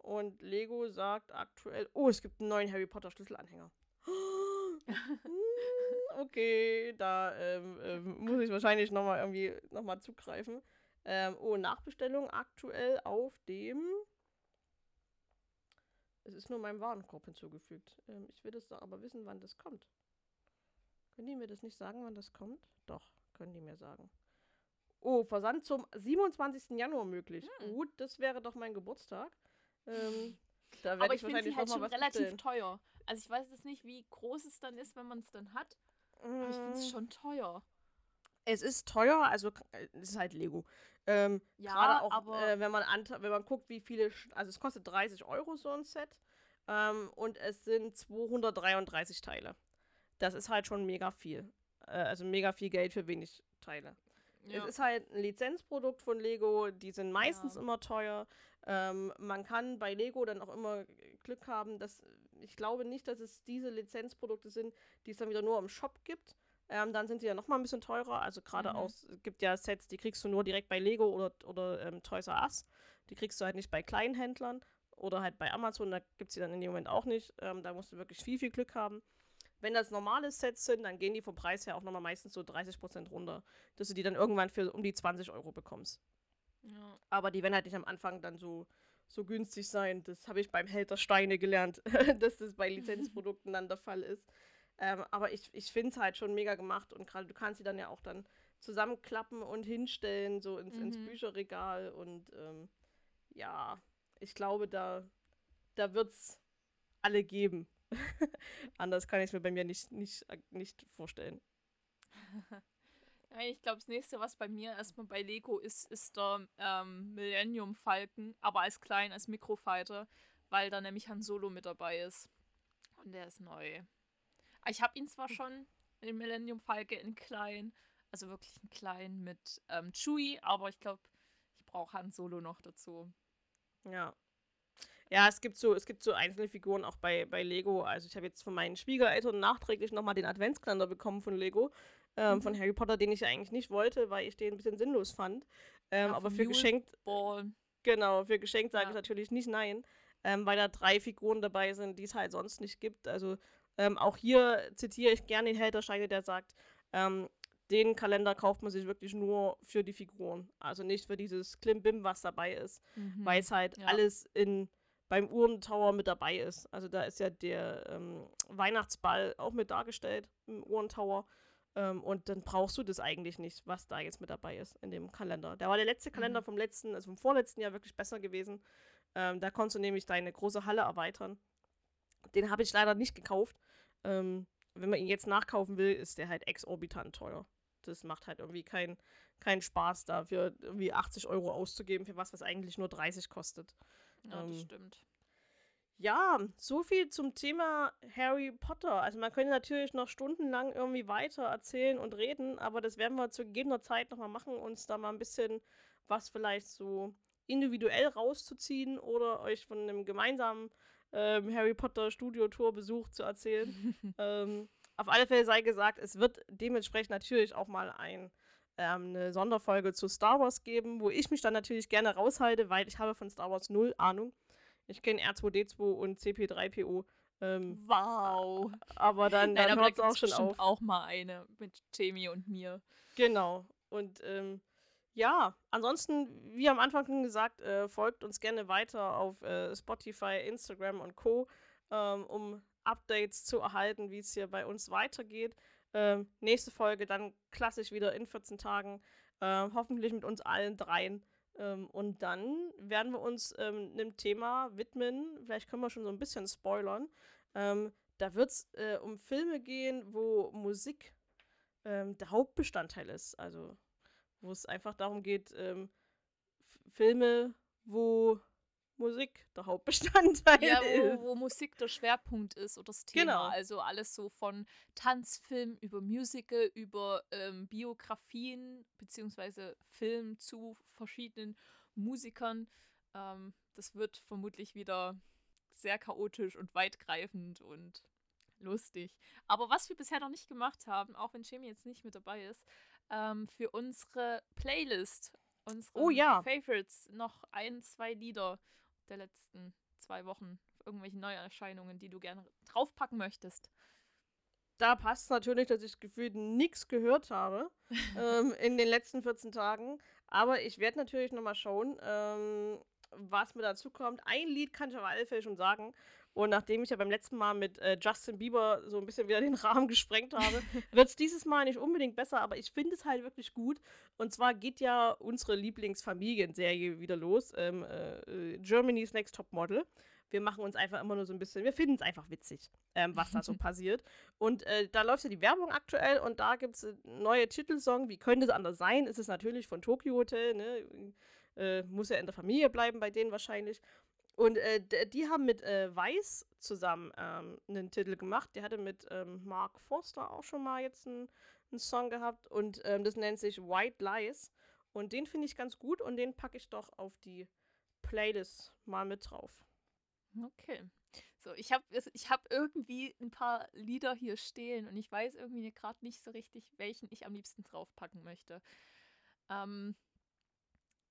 und Lego sagt aktuell, oh, es gibt einen neuen Harry Potter Schlüsselanhänger. Hm, okay, da ähm, ähm, muss ich wahrscheinlich nochmal irgendwie nochmal zugreifen. Ähm, oh, Nachbestellung aktuell auf dem. Es ist nur meinem Warenkorb hinzugefügt. Ähm, ich will das doch aber wissen, wann das kommt. Können die mir das nicht sagen, wann das kommt? Doch, können die mir sagen. Oh, Versand zum 27. Januar möglich. Hm. Gut, das wäre doch mein Geburtstag. Ähm, da Aber werde ich ich wahrscheinlich halt schon relativ teuer. Also ich weiß jetzt nicht, wie groß es dann ist, wenn man es dann hat. Aber ich finde es Mm, schon teuer. Es ist teuer, also äh, es ist halt Lego. Ähm, Ja, Gerade auch, aber äh, wenn man wenn man guckt, wie viele, also es kostet 30 Euro so ein Set ähm, und es sind 233 Teile. Das ist halt schon mega viel. Äh, also mega viel Geld für wenig Teile. Ja. Es ist halt ein Lizenzprodukt von Lego, die sind meistens Ja. immer teuer. Ähm, man kann bei Lego dann auch immer Glück haben, dass ich glaube nicht, dass es diese Lizenzprodukte sind, die es dann wieder nur im Shop gibt. Ähm, dann sind sie ja noch mal ein bisschen teurer. Also gerade Mhm. auch, es gibt ja Sets, die kriegst du nur direkt bei Lego oder, oder ähm, Toys R Us. Die kriegst du halt nicht bei kleinen Händlern oder halt bei Amazon. Da gibt es sie dann in dem Moment auch nicht. Ähm, da musst du wirklich viel, viel Glück haben. Wenn das normale Sets sind, dann gehen die vom Preis her auch nochmal meistens so 30% runter, dass du die dann irgendwann für um die 20 Euro bekommst. ja. Aber die werden halt nicht am Anfang dann so, so günstig sein. Das habe ich beim Held der Steine gelernt, dass das bei Lizenzprodukten dann der Fall ist. Ähm, aber ich, ich finde es halt schon mega gemacht und gerade du kannst sie dann ja auch dann zusammenklappen und hinstellen, so ins, ins Mhm. Bücherregal und ähm, ja, ich glaube, da, da wird es alle geben. Anders kann ich es mir bei mir nicht, nicht, nicht vorstellen. Ich glaube, das nächste, was bei mir erstmal bei Lego ist, ist der ähm, Millennium Falcon, aber als klein, als Mikrofighter, weil da nämlich Han Solo mit dabei ist. Und der ist neu. Ich habe ihn zwar schon, den Millennium Falcon in klein, also wirklich in klein mit ähm, Chewie, aber ich glaube, ich brauche Han Solo noch dazu. Ja. Ja, es gibt so, es gibt so einzelne Figuren auch bei, bei Lego. Also ich habe jetzt von meinen Schwiegereltern nachträglich nochmal den Adventskalender bekommen von Lego. Ähm, Von Mhm. Harry Potter, den ich eigentlich nicht wollte, weil ich den ein bisschen sinnlos fand. Ähm, Ja, aber von für Mule geschenkt, Ball. genau, für geschenkt sage Ja. ich natürlich nicht nein. Ähm, weil da drei Figuren dabei sind, die es halt sonst nicht gibt. Also ähm, auch hier zitiere ich gerne den Held der Steine, der sagt, ähm, den Kalender kauft man sich wirklich nur für die Figuren. Also nicht für dieses Klimbim, was dabei ist Mhm. weil es halt ja. alles in, beim Uhrentower mit dabei ist. Also da ist ja der ähm, Weihnachtsball auch mit dargestellt im Uhrentower. Ähm, und dann brauchst du das eigentlich nicht, was da jetzt mit dabei ist in dem Kalender. Da war der letzte Kalender Mhm. vom letzten, also vom vorletzten Jahr wirklich besser gewesen. Ähm, da konntest du nämlich deine große Halle erweitern. Den habe ich leider nicht gekauft. Ähm, wenn man ihn jetzt nachkaufen will, ist der halt exorbitant teuer. Das macht halt irgendwie keinen keinen Spaß dafür, irgendwie 80 Euro auszugeben für was, was eigentlich nur 30 kostet. Ja, das ähm, stimmt. Ja, so viel zum Thema Harry Potter. Also man könnte natürlich noch stundenlang irgendwie weiter erzählen und reden, aber das werden wir zu gegebener Zeit nochmal machen, uns da mal ein bisschen was vielleicht so individuell rauszuziehen oder euch von einem gemeinsamen ähm, Harry Potter Studio-Tour-Besuch zu erzählen. ähm, auf alle Fälle sei gesagt, es wird dementsprechend natürlich auch mal ein, ähm, eine Sonderfolge zu Star Wars geben, wo ich mich dann natürlich gerne raushalte, weil ich habe von Star Wars null Ahnung. Ich kenne R2D2 und CP3PO. Ähm, Wow. aber dann, dann hört es auch schon auf. auch mal eine mit Jamie und mir. Genau. Und ähm, ja, ansonsten, wie am Anfang schon gesagt, äh, folgt uns gerne weiter auf äh, Spotify, Instagram und Co., ähm, um Updates zu erhalten, wie es hier bei uns weitergeht. Ähm, nächste Folge dann klassisch wieder in 14 Tagen, ähm, hoffentlich mit uns allen dreien. Ähm, und dann werden wir uns ähm, einem Thema widmen. Vielleicht können wir schon so ein bisschen spoilern. Ähm, da wird es äh, um Filme gehen, wo Musik ähm, der Hauptbestandteil ist. Also, wo es einfach darum geht, ähm, Filme, wo Musik der Hauptbestandteil Ja, ist. wo, wo Musik der Schwerpunkt ist oder das Thema. Genau. Also alles so von Tanzfilm über Musical, über ähm, Biografien beziehungsweise Film zu verschiedenen Musikern. Ähm, das wird vermutlich wieder sehr chaotisch und weitgreifend und lustig. Aber was wir bisher noch nicht gemacht haben, auch wenn Jamie jetzt nicht mit dabei ist, ähm, für unsere Playlist, unsere Oh ja. Favorites, noch ein, zwei Lieder der letzten zwei Wochen, irgendwelche Neuerscheinungen, die du gerne draufpacken möchtest. Da passt natürlich, dass ich gefühlt nichts gehört habe ähm, in den letzten 14 Tagen. Aber ich werde natürlich nochmal schauen, ähm, was mir dazu kommt. Ein Lied kann ich auf alle Fälle schon sagen. Und nachdem ich ja beim letzten Mal mit äh, Justin Bieber so ein bisschen wieder den Rahmen gesprengt habe, wird es dieses Mal nicht unbedingt besser, aber ich finde es halt wirklich gut. Und zwar geht ja unsere Lieblingsfamilienserie wieder los, ähm, äh, Germany's Next Top Model. Wir machen uns einfach immer nur so ein bisschen, wir finden es einfach witzig, ähm, was da so passiert. Und äh, da läuft ja die Werbung aktuell und da gibt es neue Titelsong. Wie könnte es anders sein? Ist es natürlich von Tokyo Hotel, ne? Äh, muss ja in der Familie bleiben bei denen wahrscheinlich. Und äh, die haben mit äh, Weiß zusammen ähm, einen Titel gemacht. Der hatte mit ähm, Mark Forster auch schon mal jetzt einen, Song gehabt. Und ähm, das nennt sich White Lies. Und den finde ich ganz gut und den packe ich doch auf die Playlist mal mit drauf. Okay. So, ich habe ich hab irgendwie ein paar Lieder hier stehen und ich weiß irgendwie gerade nicht so richtig, welchen ich am liebsten draufpacken möchte. Ähm,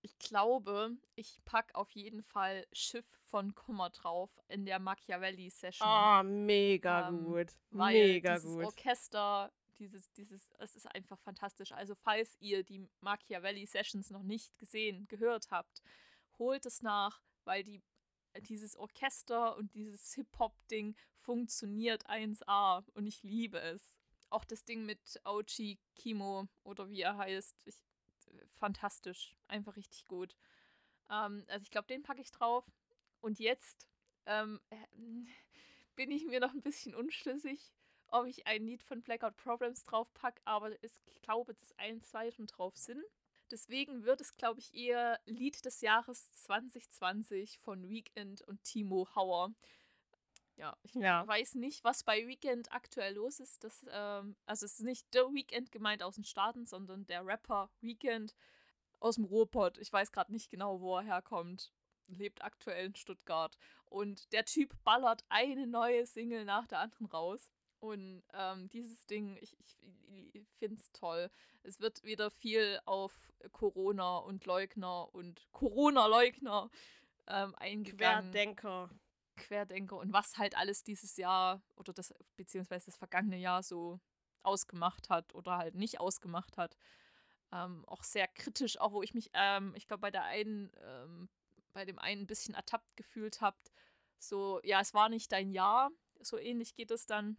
ich glaube, ich packe auf jeden Fall Schiff von Kummer drauf in der Machiavelli-Session. Ah, mega ähm, gut. Weil mega dieses gut. Orchester, dieses, dieses, es ist einfach fantastisch. Also, falls ihr die Machiavelli-Sessions noch nicht gesehen, gehört habt, holt es nach, weil die, dieses Orchester und dieses Hip-Hop-Ding funktioniert 1A und ich liebe es. Auch das Ding mit Aochi Kimo oder wie er heißt. Ich, fantastisch. Einfach richtig gut. Ähm, also ich glaube, den packe ich drauf. Und jetzt ähm, äh, bin ich mir noch ein bisschen unschlüssig, ob ich ein Lied von Blackout Problems drauf packe, aber ich glaube, dass ein, zwei schon drauf sind. Deswegen wird es, glaube ich, eher Lied des Jahres 2020 von Weekend und Timo Hauer. Ja, ich ja. weiß nicht, was bei Weekend aktuell los ist. Das, ähm, also es ist nicht The Weekend gemeint aus den Staaten, sondern der Rapper Weekend aus dem Ruhrpott. Ich weiß gerade nicht genau, wo er herkommt. Lebt aktuell in Stuttgart. Und der Typ ballert eine neue Single nach der anderen raus. Und ähm, dieses Ding, ich, ich, ich finde es toll. Es wird wieder viel auf Corona und Leugner und Corona-Leugner ähm, eingegangen. Querdenker. Querdenker und was halt alles dieses Jahr oder das, beziehungsweise das vergangene Jahr so ausgemacht hat oder halt nicht ausgemacht hat. Ähm, auch sehr kritisch, auch wo ich mich, ähm, ich glaube, bei der einen, ähm, bei dem einen ein bisschen ertappt gefühlt habt. So, ja, es war nicht dein Jahr. So ähnlich geht es dann.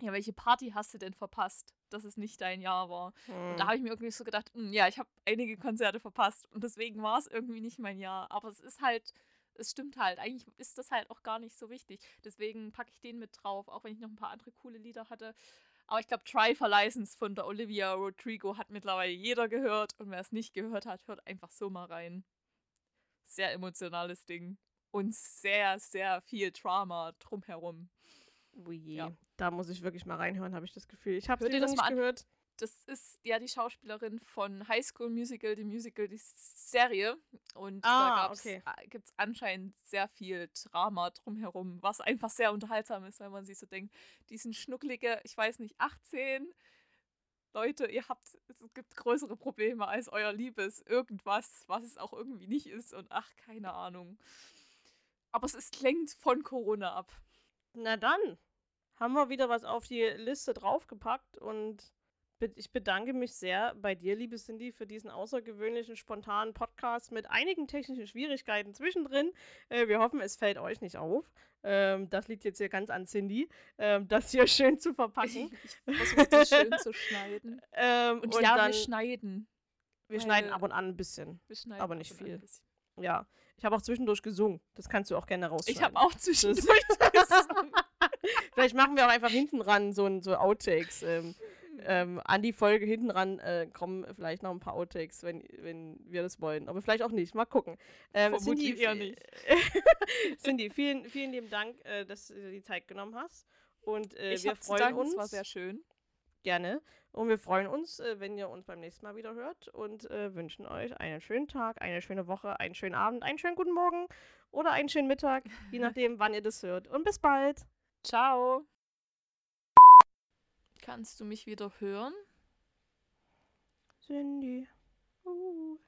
Ja, welche Party hast du denn verpasst, dass es nicht dein Jahr war? Hm. Und da hm. habe ich mir irgendwie so gedacht, mh, hm, ja, ich habe einige Konzerte verpasst und deswegen war es irgendwie nicht mein Jahr. Aber es ist halt, es stimmt halt. Eigentlich ist das halt auch gar nicht so wichtig. Deswegen packe ich den mit drauf, auch wenn ich noch ein paar andere coole Lieder hatte. Aber ich glaube, Try for License von der Olivia Rodrigo hat mittlerweile jeder gehört. Und wer es nicht gehört hat, hört einfach so mal rein. Sehr emotionales Ding. Und sehr, sehr viel Drama drumherum. Ui, ja. da muss ich wirklich mal reinhören, habe ich das Gefühl. Ich habe es nicht mal gehört das ist ja die Schauspielerin von High School Musical, die Musical, die Serie. Und ah, da okay. gibt es anscheinend sehr viel Drama drumherum, was einfach sehr unterhaltsam ist, wenn man sich so denkt, die sind schnucklige, ich weiß nicht, 18. Leute, ihr habt, es gibt größere Probleme als euer Liebes, irgendwas, was es auch irgendwie nicht ist und ach, keine Ahnung. Aber es ist, lenkt von Corona ab. Na dann, haben wir wieder was auf die Liste draufgepackt und ich bedanke mich sehr bei dir, liebe Cindy, für diesen außergewöhnlichen, spontanen Podcast mit einigen technischen Schwierigkeiten zwischendrin. Äh, wir hoffen, es fällt euch nicht auf. Ähm, das liegt jetzt hier ganz an Cindy, ähm, das hier schön zu verpacken. Ich versuche das schön zu schneiden. Ähm, und, und, ja, dann, wir schneiden. Wir schneiden ab und an ein bisschen, aber nicht viel. Ja, ich habe auch zwischendurch gesungen. Das kannst du auch gerne rausschneiden. Ich habe auch zwischendurch gesungen. Vielleicht machen wir auch einfach hinten ran so, so Outtakes. Ähm, ähm, an die Folge hinten ran äh, kommen vielleicht noch ein paar Outtakes, wenn, wenn wir das wollen. Aber vielleicht auch nicht. Mal gucken. Ähm, Cindy, eher nicht. Cindy, vielen, vielen lieben Dank, äh, dass du dir die Zeit genommen hast. Und äh, wir freuen Dank, uns. Es war sehr schön. Gerne. Und wir freuen uns, äh, wenn ihr uns beim nächsten Mal wieder hört und äh, wünschen euch einen schönen Tag, eine schöne Woche, einen schönen Abend, einen schönen guten Morgen oder einen schönen Mittag, je nachdem, wann ihr das hört. Und bis bald. Ciao. Kannst du mich wieder hören? Cindy. Uh.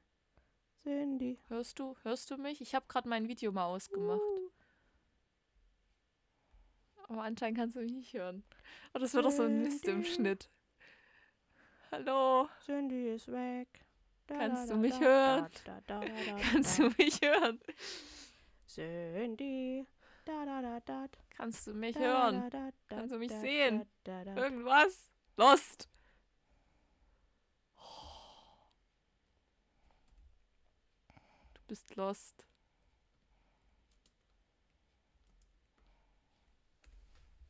Cindy. Hörst du, hörst du mich? Ich habe gerade mein Video mal ausgemacht. Uh. Aber anscheinend kannst du mich nicht hören. Oh, das wird doch so ein Mist im Schnitt. Hallo? Cindy ist weg. Da, kannst da, du mich da, hören? kannst du mich hören? Cindy. Da, da, da, da. Kannst du mich hören? Kannst du mich sehen? Irgendwas? Lost! Du bist lost.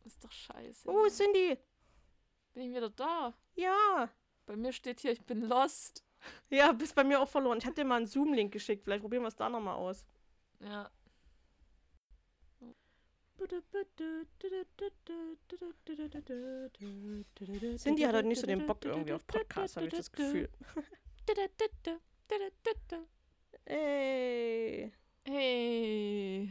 Ist doch scheiße. Oh, hier. Cindy! Bin ich wieder da? Ja! Bei mir steht hier, ich bin lost. Ja, bist bei mir auch verloren. Ich hab dir mal einen Zoom-Link geschickt. Vielleicht probieren wir es da nochmal aus. Ja. Cindy hat halt nicht so den Bock irgendwie auf Podcasts, habe ich das Gefühl. Hey. Hey.